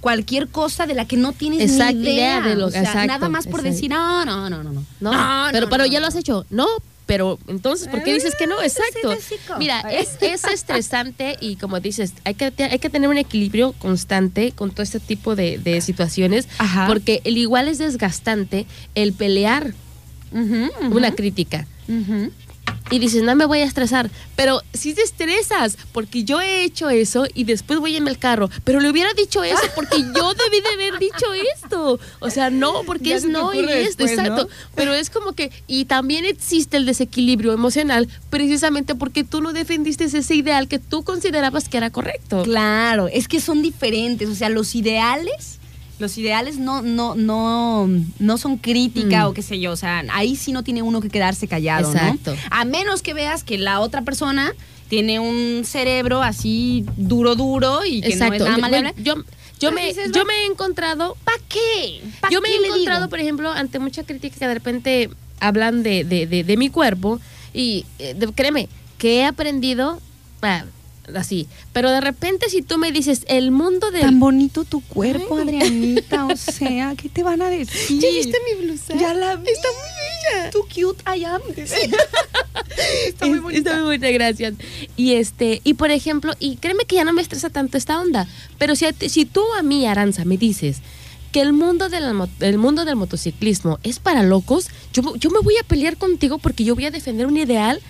cualquier cosa de la que no tienes Exacto, ni idea, de lo- o sea, exacto, nada más por decir, no, no, no, no, no, No, pero, no, pero ya no". lo has hecho. No, pero entonces, ¿por qué dices que no? Ah, Exacto. Mira, es, es <laughs> estresante y como dices, hay que, hay que tener un equilibrio constante con todo este tipo de, de situaciones, Ajá. porque el igual es desgastante el pelear una crítica. Y dices, no me voy a estresar. Pero si te estresas, porque yo he hecho eso y después voy en el carro. Pero le hubiera dicho eso porque <laughs> yo debí de haber dicho esto. O sea, no, porque Ya es no y esto, después, ¿no? exacto. Pero es como que, y también existe el desequilibrio emocional precisamente porque tú no defendiste ese ideal que tú considerabas que era correcto. Claro, es que son diferentes, o sea, los ideales, los ideales no, no, no, no son crítica Mm. o qué sé yo, o sea, ahí sí no tiene uno que quedarse callado, Exacto. ¿no? A menos que veas que la otra persona tiene un cerebro así duro, duro y que Exacto. no es nada maleable. Yo, yo, me, dices, yo me he encontrado ¿Para qué? ¿Pa' Yo me he encontrado, digo? por ejemplo, ante mucha crítica que de repente hablan de, de, de- de mi cuerpo y eh, créeme que he aprendido ah, así, pero de repente si tú me dices el mundo del... Tan bonito tu cuerpo, Adrianita, o <laughs> sea, ¿qué te van a decir? ¿Ya viste mi blusa? Ya la vi. Está muy bella. Too cute I am. <laughs> Está muy bonita. Está muy bonita, gracias. Y este, y por ejemplo, y créeme que ya no me estresa tanto esta onda, pero si, a ti- si tú a mí, Aranza, me dices que el mundo del, mo- el mundo del motociclismo es para locos, yo, yo me voy a pelear contigo porque yo voy a defender un ideal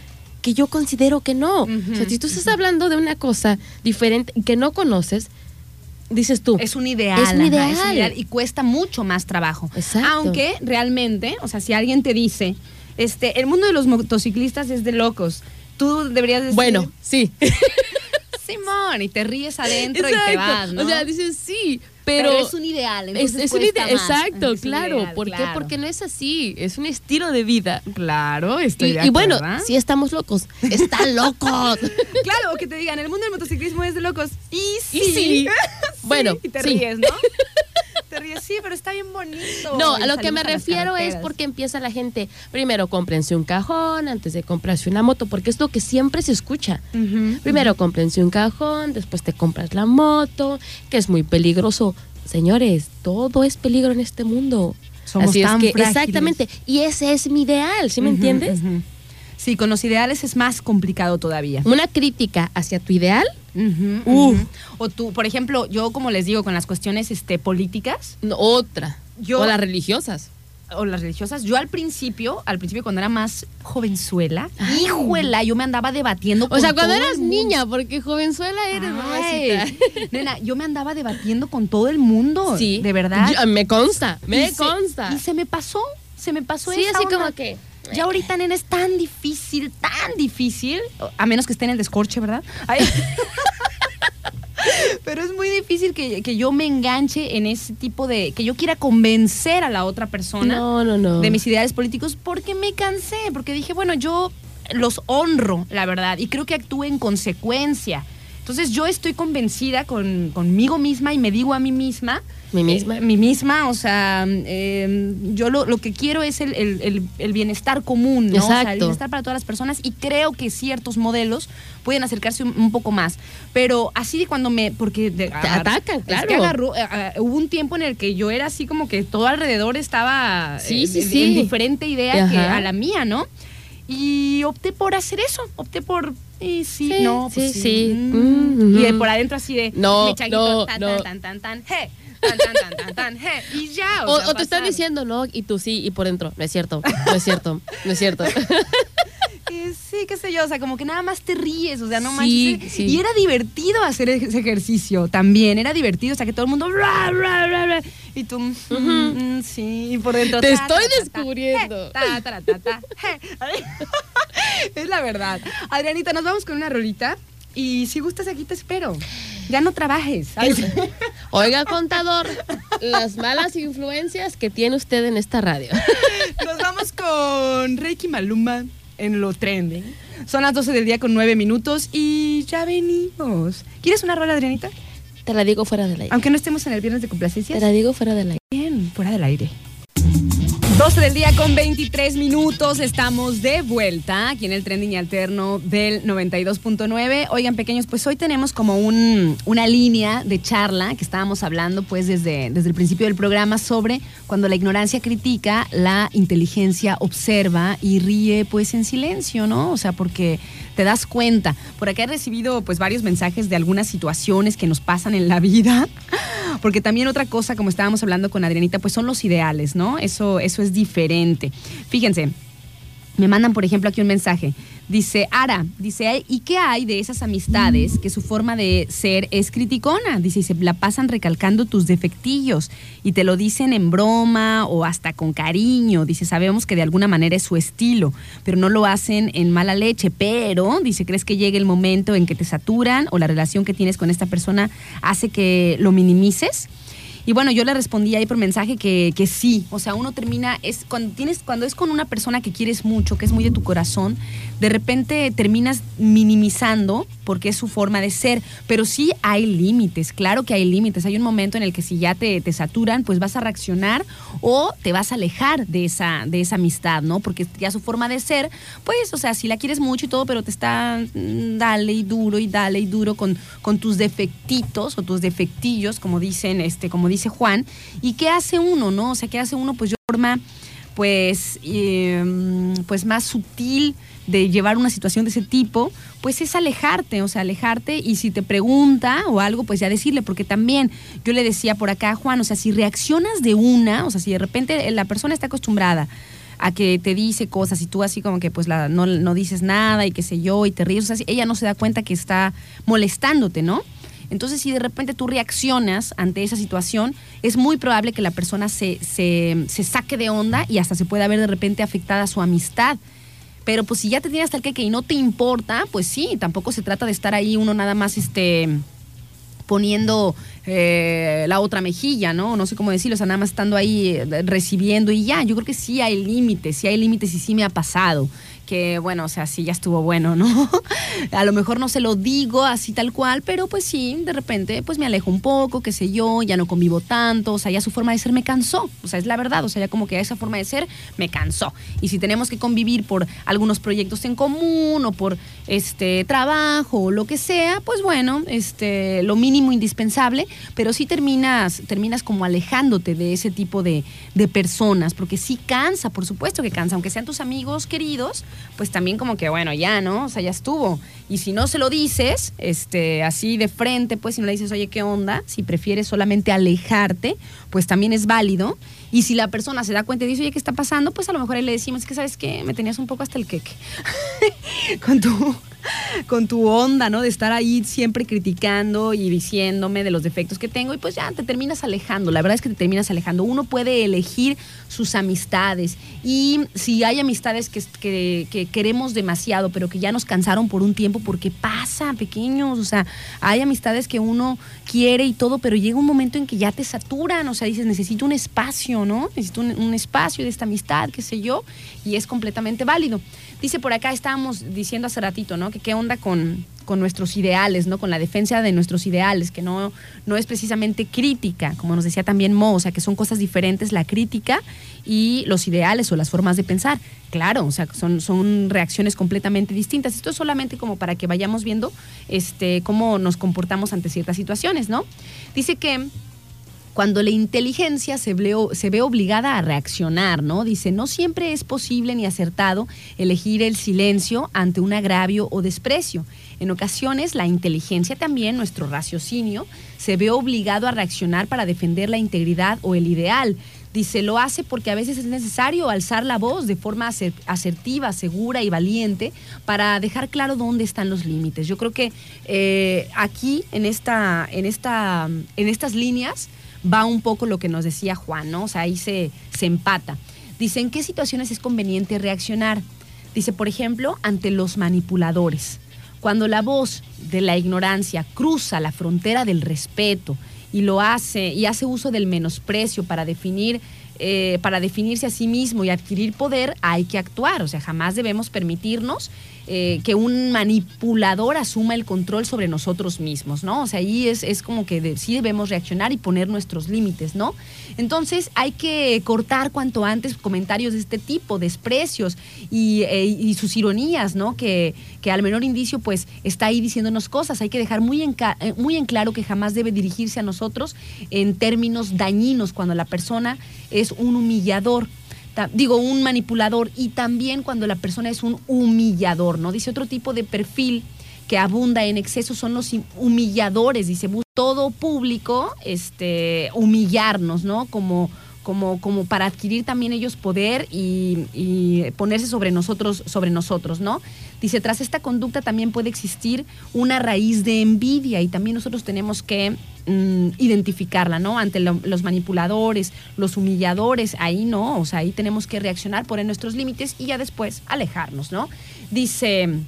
que yo considero que no. o sea, si tú estás hablando de una cosa diferente que no conoces, dices tú. Es un ideal. Es un ajá, ideal. y cuesta mucho más trabajo. Exacto. Aunque realmente, o sea, si alguien te dice, este, el mundo de los motociclistas es de locos, tú deberías decir, bueno, sí. <laughs> Simón, y te ríes adentro y te vas, ¿no? O sea, dices sí, pero, pero, es un ideal. Es, es un cuesta ide- más. exacto, Es un claro. ideal, ¿Por qué? claro. Porque no es así, es un estilo de vida. Claro, Y, estoy de y bueno, sí estamos locos. Están <laughs> locos. Claro, que te digan, el mundo del motociclismo es de locos. Y sí. Y sí. Bueno, <laughs> y te sí. ríes, ¿no? <laughs> te ríes, sí, pero está bien bonito. No, a lo que me refiero es porque empieza la gente, primero cómprense un cajón antes de comprarse una moto, porque es lo que siempre se escucha. Primero cómprense un cajón, después te compras la moto, que es muy peligroso. Señores, todo es peligro en este mundo. Somos Así tan es que, frágiles. exactamente. Y ese es mi ideal, ¿sí me entiendes? Sí, con los ideales es más complicado todavía. Una crítica hacia tu ideal, ujú. O tú, por ejemplo, yo como les digo, con las cuestiones este, políticas no, otra. Yo- o las religiosas. o las religiosas, yo al principio, al principio cuando era más jovenzuela, hijuela, yo me andaba debatiendo O sea, cuando todo eras niña, porque jovenzuela eres, Ay. <laughs> Nena, yo me andaba debatiendo con todo el mundo. Sí. De verdad. Yo- me consta, me Y se- consta. y se me pasó, se me pasó Sí, esa así onda. como que. Ya ahorita, nena, es tan difícil, tan difícil, a menos que esté en el descorche, ¿verdad? Ay. <laughs> Pero es muy difícil que, que yo me enganche en ese tipo de... que yo quiera convencer a la otra persona No, no, no. de mis ideales políticos porque me cansé, porque dije, bueno, yo los honro, la verdad, y creo que actúe en consecuencia. Entonces yo estoy convencida con, conmigo misma y me digo a mí misma. ¿Mi misma? eh, mi misma, o sea, eh, yo lo, lo que quiero es el, el- el- el bienestar común, ¿no? O sea, el Exacto. bienestar para todas las personas y creo que ciertos modelos pueden acercarse un, un poco más. Pero así de cuando me, porque... de- Te atacan, es claro. que agarró, eh, eh, hubo un tiempo en el que yo era así como que todo alrededor estaba Sí, eh, sí, en- sí. en diferente idea que a la mía, ¿no? Y opté por hacer eso, opté por... Y sí, Sí, no, pues sí, mm. Mm, Y de por adentro así de... No, mi changuito, no, tan, no. tan, tan, tan, tan, je, tan, tan, tan, tan, tan, je, y ya. O, sea, o te están diciendo no y tú sí y por dentro. No es cierto, no es cierto, no es cierto. <laughs> Sí, qué sé yo, o sea, como que nada más te ríes, o sea, no Sí, manches. sí. Y era divertido hacer ese ejercicio también, era divertido, o sea, que todo el mundo... bla, bla, bla, bla, y tú, mm, mm, sí, y por dentro... Te ta, estoy ta, ta, ta, descubriendo. je, ta, ta, ta, ta, je. <laughs> Es la verdad. Adrianita, nos vamos con una rolita y si gustas aquí te espero. Ya no trabajes. ¿sabes? <laughs> Oiga, contador, las malas influencias que tiene usted en esta radio. <laughs> Nos vamos con Reiki Maluma en lo trending. Son las 12 del día con 9 minutos y ya venimos. ¿Quieres una rola, Adrianita? Te la digo fuera del aire. Aunque no estemos en el viernes de Te complacencias. la digo fuera del aire. Bien, fuera del aire. 12 del día con 23 minutos. Estamos de vuelta aquí en el trending alterno del 92.9. Oigan, pequeños, pues hoy tenemos como un- una línea de charla que estábamos hablando pues desde, desde el principio del programa sobre cuando la ignorancia critica, la inteligencia observa y ríe pues en silencio, ¿no? O sea, porque te das cuenta. Por acá he recibido pues varios mensajes de algunas situaciones que nos pasan en la vida. <laughs> Porque también otra cosa, como estábamos hablando con Adrianita, pues son los ideales, ¿no? Eso, eso es diferente. Fíjense, me mandan, por ejemplo, aquí un mensaje. Dice, Ara, dice, ¿y qué hay de esas amistades que su forma de ser es criticona? Dice, y se la pasan recalcando tus defectillos y te lo dicen en broma o hasta con cariño. Dice, sabemos que de alguna manera es su estilo, pero no lo hacen en mala leche. Pero, dice, ¿crees que llegue el momento en que te saturan o la relación que tienes con esta persona hace que lo minimices? Y bueno, yo le respondí ahí por mensaje que, que sí. O sea, uno termina, es cuando tienes, cuando es con una persona que quieres mucho, que es muy de tu corazón, de repente terminas minimizando porque es su forma de ser. Pero sí hay límites, claro que hay límites. Hay un momento en el que si ya te, te saturan, pues vas a reaccionar o te vas a alejar de esa, de esa amistad, ¿no? Porque ya su forma de ser, pues, o sea, si la quieres mucho y todo, pero te está mm, dale y duro y dale y duro con, con tus defectitos o tus defectillos, como dicen, este, como dice Juan. ¿Y qué hace uno, no? O sea, ¿qué hace uno? Pues yo forma pues, eh, pues más sutil de llevar una situación de ese tipo, pues es alejarte, o sea, alejarte y si te pregunta o algo, pues ya decirle, porque también yo le decía por acá a Juan, o sea, si reaccionas de una, o sea, si de repente la persona está acostumbrada a que te dice cosas y tú así como que pues la, no, no dices nada y qué sé yo y te ríes, o sea, ella no se da cuenta que está molestándote, ¿no? Entonces, si de repente tú reaccionas ante esa situación, es muy probable que la persona se, se, se saque de onda y hasta se pueda ver de repente afectada su amistad. Pero pues si ya te tienes hasta el que y no te importa, pues sí, tampoco se trata de estar ahí uno nada más este poniendo eh, la otra mejilla, ¿no? No sé cómo decirlo, o sea, nada más estando ahí eh, recibiendo y ya, yo creo que sí hay límites, sí hay límites y sí me ha pasado, que bueno, o sea, sí ya estuvo bueno, ¿no? <laughs> A lo mejor no se lo digo así tal cual, pero pues sí, de repente pues me alejo un poco, qué sé yo, ya no convivo tanto, o sea, ya su forma de ser me cansó, o sea, es la verdad, o sea, ya como que esa forma de ser me cansó. Y si tenemos que convivir por algunos proyectos en común o por este trabajo o lo que sea, pues bueno, este lo mínimo indispensable, pero sí terminas terminas como alejándote de ese tipo de, de personas, porque sí cansa, por supuesto que cansa, aunque sean tus amigos queridos, pues también como que, bueno, ya, ¿no? O sea, ya estuvo. Y si no se lo dices, este, así de frente, pues si no le dices, oye, ¿qué onda? Si prefieres solamente alejarte, pues también es válido. Y si la persona se da cuenta y dice, oye, ¿qué está pasando? Pues a lo mejor ahí le decimos, que sabes qué, me tenías un poco hasta el queque. <laughs> con tu <laughs> con tu onda, ¿no? De estar ahí siempre criticando y diciéndome de los defectos que tengo y pues ya te terminas alejando. La verdad es que te terminas alejando. Uno puede elegir sus amistades y si hay amistades que, que, que queremos demasiado, pero que ya nos cansaron por un tiempo, porque pasa, pequeños, o sea, hay amistades que uno quiere y todo, pero llega un momento en que ya te saturan, o sea, dices, necesito un espacio, ¿no? Necesito un, un espacio de esta amistad, qué sé yo, y es completamente válido. Dice por acá, estábamos diciendo hace ratito, ¿no? Que qué onda con, con nuestros ideales, ¿no? Con la defensa de nuestros ideales, que no, no es precisamente crítica, como nos decía también Mo, o sea, que son cosas diferentes la crítica y los ideales o las formas de pensar. Claro, o sea, son, son reacciones completamente distintas. Esto es solamente como para que vayamos viendo este, cómo nos comportamos ante ciertas situaciones, ¿no? Dice que cuando la inteligencia se ve, se ve, obligada a reaccionar, ¿no? Dice, no siempre es posible ni acertado elegir el silencio ante un agravio o desprecio. En ocasiones, la inteligencia también, nuestro raciocinio, se ve obligado a reaccionar para defender la integridad o el ideal. Dice, lo hace porque a veces es necesario alzar la voz de forma asertiva, segura y valiente para dejar claro dónde están los límites. Yo creo que eh, aquí, en, esta, en, esta, en estas líneas, va un poco lo que nos decía Juan, ¿no? O sea, ahí se, se empata. Dice, ¿en qué situaciones es conveniente reaccionar? Dice, por ejemplo, ante los manipuladores. Cuando la voz de la ignorancia cruza la frontera del respeto y lo hace y hace uso del menosprecio para definir eh, para definirse a sí mismo y adquirir poder, hay que actuar. O sea, jamás debemos permitirnos eh, que un manipulador asuma el control sobre nosotros mismos, ¿no? O sea, ahí es, es como que sí debemos reaccionar y poner nuestros límites, ¿no? Entonces hay que cortar cuanto antes comentarios de este tipo, desprecios y, eh, y sus ironías, ¿no? Que, que, al menor indicio pues está ahí diciéndonos cosas. Hay que dejar muy en, muy en claro que jamás debe dirigirse a nosotros en términos dañinos cuando la persona es un humillador digo, un manipulador y también cuando la persona es un humillador, ¿no? Dice otro tipo de perfil que abunda en exceso son los humilladores, dice, todo público este, humillarnos, ¿no? Como como, como para adquirir también ellos poder y, y, ponerse sobre nosotros, sobre nosotros, ¿no? Dice, tras esta conducta también puede existir una raíz de envidia y también nosotros tenemos que mm, identificarla, ¿no? Ante lo, los manipuladores, los humilladores, ahí no, o sea, ahí tenemos que reaccionar, poner nuestros límites y ya después alejarnos, ¿no? Dice...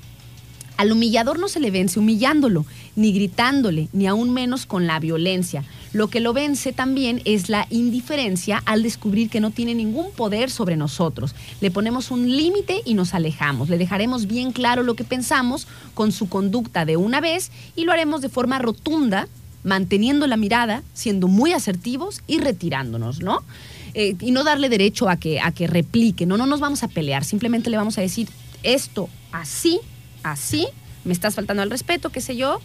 Al humillador no se le vence humillándolo, ni gritándole, ni aún menos con la violencia. Lo que lo vence también es la indiferencia al descubrir que no tiene ningún poder sobre nosotros. Le ponemos un límite y nos alejamos. Le dejaremos bien claro lo que pensamos con su conducta de una vez y lo haremos de forma rotunda, manteniendo la mirada, siendo muy asertivos y retirándonos, ¿no? Eh, y no darle derecho a que, a que replique, no, no nos vamos a pelear, simplemente le vamos a decir esto así así, me estás faltando al respeto, qué sé yo,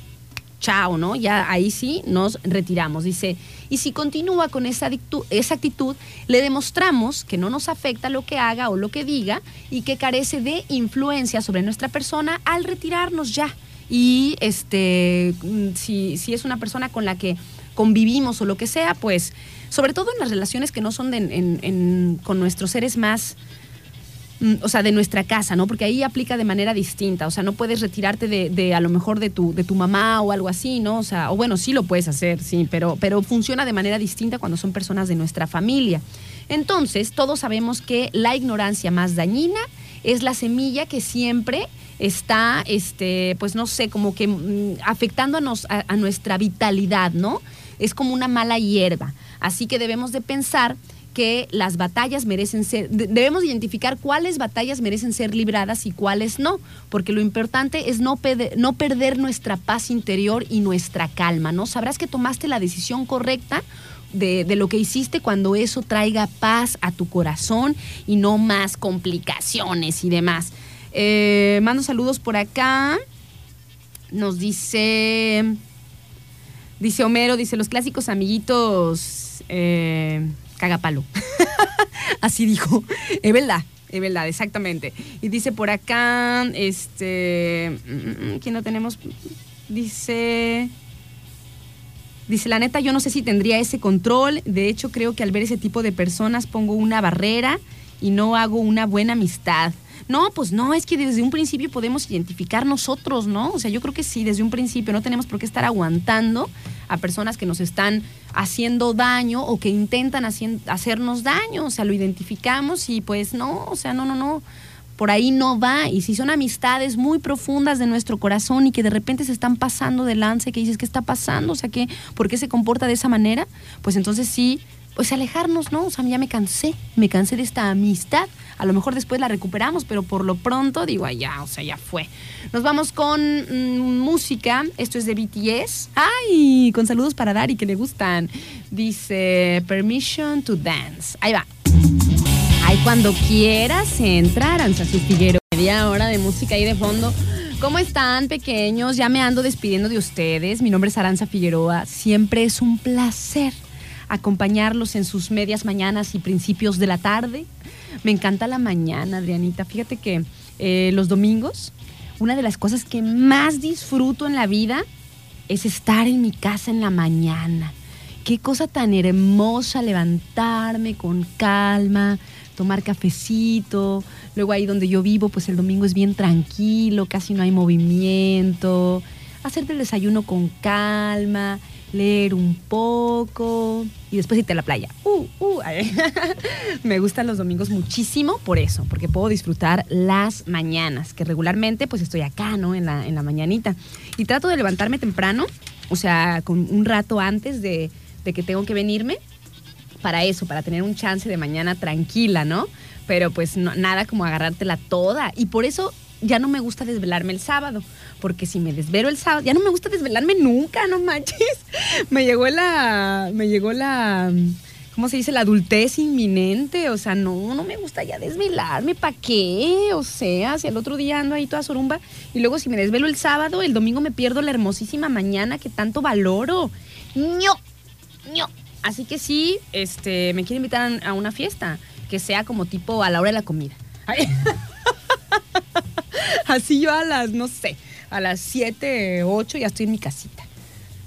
chao, ¿no? Ya ahí sí nos retiramos. Dice, y si continúa con esa, esa actitud, le demostramos que no nos afecta lo que haga o lo que diga y que carece de influencia sobre nuestra persona al retirarnos ya. Y este, mm, si, si es una persona con la que convivimos o lo que sea, pues, sobre todo en las relaciones que no son con nuestros seres más Mm, o sea, de nuestra casa, ¿no? Porque ahí aplica de manera distinta, o sea, no puedes retirarte de, de, a lo mejor de tu, de tu mamá o algo así, ¿no? O sea, o bueno, sí lo puedes hacer, sí, pero, pero funciona de manera distinta cuando son personas de nuestra familia. Entonces, todos sabemos que la ignorancia más dañina es la semilla que siempre está, este, pues no sé, como que mm, afectándonos a, a nuestra vitalidad, ¿no? Es como una mala hierba. Así que debemos de pensar que las batallas merecen ser, debemos identificar cuáles batallas merecen ser libradas y cuáles no, porque lo importante es no, no perder nuestra paz interior y nuestra calma, ¿no? Sabrás que tomaste la decisión correcta de, de, lo que hiciste cuando eso traiga paz a tu corazón y no más complicaciones y demás. Eh, mando saludos por acá. Nos dice, dice Homero, dice los clásicos amiguitos. Eh, cagapalo. <laughs> Así dijo. Es verdad, Es verdad, exactamente. Y dice por acá, este, mm, ¿quién no tenemos? Dice, dice, la neta, yo no sé si tendría ese control. De hecho, creo que al ver ese tipo de personas pongo una barrera y no hago una buena amistad. No, pues no, es que desde un principio podemos identificar nosotros, ¿no? O sea, yo creo que sí, desde un principio no tenemos por qué estar aguantando a personas que nos están haciendo daño o que intentan hacernos daño. O sea, lo identificamos y pues no, o sea, no, no, no. Por ahí no va. Y si son amistades muy profundas de nuestro corazón y que de repente se están pasando de lance, que dices, ¿qué está pasando? O sea, ¿qué, ¿por qué se comporta de esa manera? Pues entonces sí, pues alejarnos, ¿no? O sea, ya me cansé, me cansé de esta amistad. A lo mejor después la recuperamos, pero por lo pronto digo, ay, ya, o sea, ya fue. Nos vamos con mm, música. Esto es de BTS. ¡Ay! Con saludos para Dari, que le gustan. Dice Permission to Dance. Ahí va. Ay, cuando quieras entrar, Ansa su Figueroa. Media hora de música ahí de fondo. ¿Cómo están, pequeños? Ya me ando despidiendo de ustedes. Mi nombre es Aranza Figueroa. Siempre es un placer acompañarlos en sus medias mañanas y principios de la tarde. Me encanta la mañana, Adrianita. Fíjate que eh, los domingos, una de las cosas que más disfruto en la vida es estar en mi casa en la mañana. Qué cosa tan hermosa levantarme con calma, tomar cafecito. Luego ahí donde yo vivo, pues el domingo es bien tranquilo, casi no hay movimiento. Hacerte el desayuno con calma, leer un poco y después irte a la playa. Uh, uh. <laughs> Me gustan los domingos muchísimo por eso, porque puedo disfrutar las mañanas, que regularmente pues estoy acá, ¿no? En la, en la mañanita. Y trato de levantarme temprano, o sea, con un rato antes de, de que tengo que venirme, para eso, para tener un chance de mañana tranquila, ¿no? Pero pues nada como agarrártela toda. Y por eso ya no me gusta desvelarme el sábado. Porque si me desvelo el sábado, ya no me gusta desvelarme nunca, no manches. <laughs> Me llegó la. Me llegó la. ¿Cómo se dice? La adultez inminente. O sea, no, no me gusta ya desvelarme. ¿Para qué? O sea, si el otro día ando ahí toda sorumba. Y luego si me desvelo el sábado, el domingo me pierdo la hermosísima mañana que tanto valoro. ¡ño! ño. Así que sí, este, me quiere invitar a una fiesta que sea como tipo a la hora de la comida. Ay. <laughs> <laughs> Así yo a las, no sé, a las 7, 8 ya estoy en mi casita.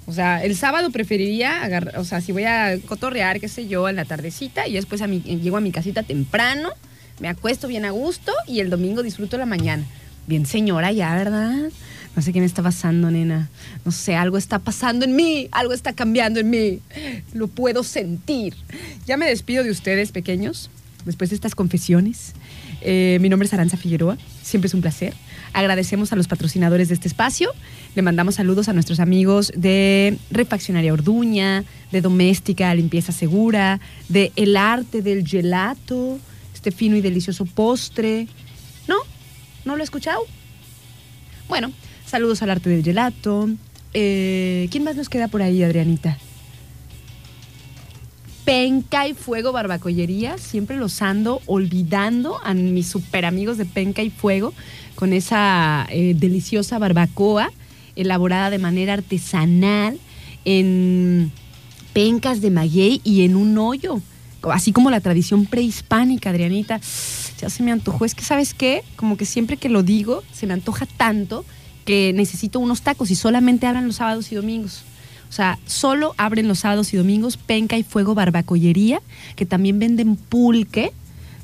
O sea, el sábado preferiría agarrar, o sea, si voy a cotorrear, qué sé yo, en la tardecita y después a mi, llego a mi casita temprano, me acuesto bien a gusto y el domingo disfruto la mañana. Bien señora ya, ¿verdad? No sé qué me está pasando, nena. No sé, algo está pasando en mí, algo está cambiando en mí. Lo puedo sentir. Ya me despido de ustedes, pequeños, después de estas confesiones. Eh, mi nombre es Aranza Figueroa, siempre es un placer. Agradecemos a los patrocinadores de este espacio. Le mandamos saludos a nuestros amigos de Refaccionaria Orduña, de Doméstica Limpieza Segura, de El Arte del Gelato, este fino y delicioso postre. ¿No? ¿No lo he escuchado? Bueno, saludos al Arte del Gelato. Eh, ¿Quién más nos queda por ahí, Adrianita? Penca y Fuego Barbacollería. Siempre los ando olvidando a mis super amigos de Penca y Fuego con esa eh, deliciosa barbacoa elaborada de manera artesanal en pencas de maguey y en un hoyo. Así como la tradición prehispánica, Adrianita. Ya se me antojó. Es que, ¿sabes qué? Como que siempre que lo digo, se me antoja tanto que necesito unos tacos y solamente abran los sábados y domingos. O sea, solo abren los sábados y domingos Penca y Fuego Barbacollería, que también venden pulque,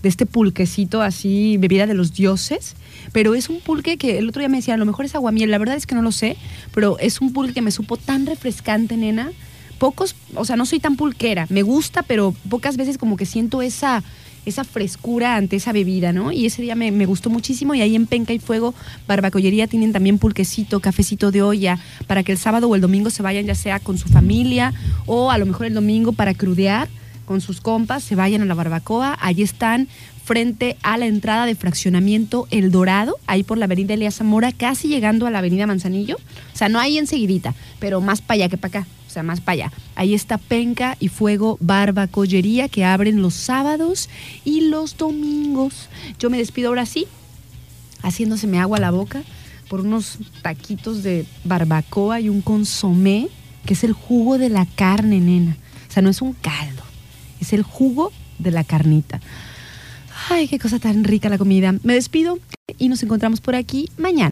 de este pulquecito así, bebida de los dioses. Pero es un pulque que el otro día me decía, a lo mejor es aguamiel, la verdad es que no lo sé, pero es un pulque que me supo tan refrescante, nena. Pocos, o sea, no soy tan pulquera, me gusta, pero pocas veces como que siento esa, esa frescura ante esa bebida, ¿no? Y ese día me, gustó muchísimo y ahí en Penca y Fuego, Barbacollería, tienen también pulquecito, cafecito de olla, para que el sábado o el domingo se vayan ya sea con su familia o a lo mejor el domingo para crudear con sus compas, se vayan a la barbacoa, allí están frente a la entrada de fraccionamiento El Dorado, ahí por la avenida Elías Zamora, casi llegando a la avenida Manzanillo, o sea, no ahí enseguidita, pero más para allá que para acá, o sea, más para allá. Ahí está Penca y Fuego Barbacollería que abren los sábados y los domingos. Yo me despido ahora sí, haciéndoseme agua a la boca por unos taquitos de barbacoa y un consomé, que es el jugo de la carne, nena. O sea, no es un caldo, es el jugo de la carnita. Ay, qué cosa tan rica la comida. Me despido y nos encontramos por aquí mañana.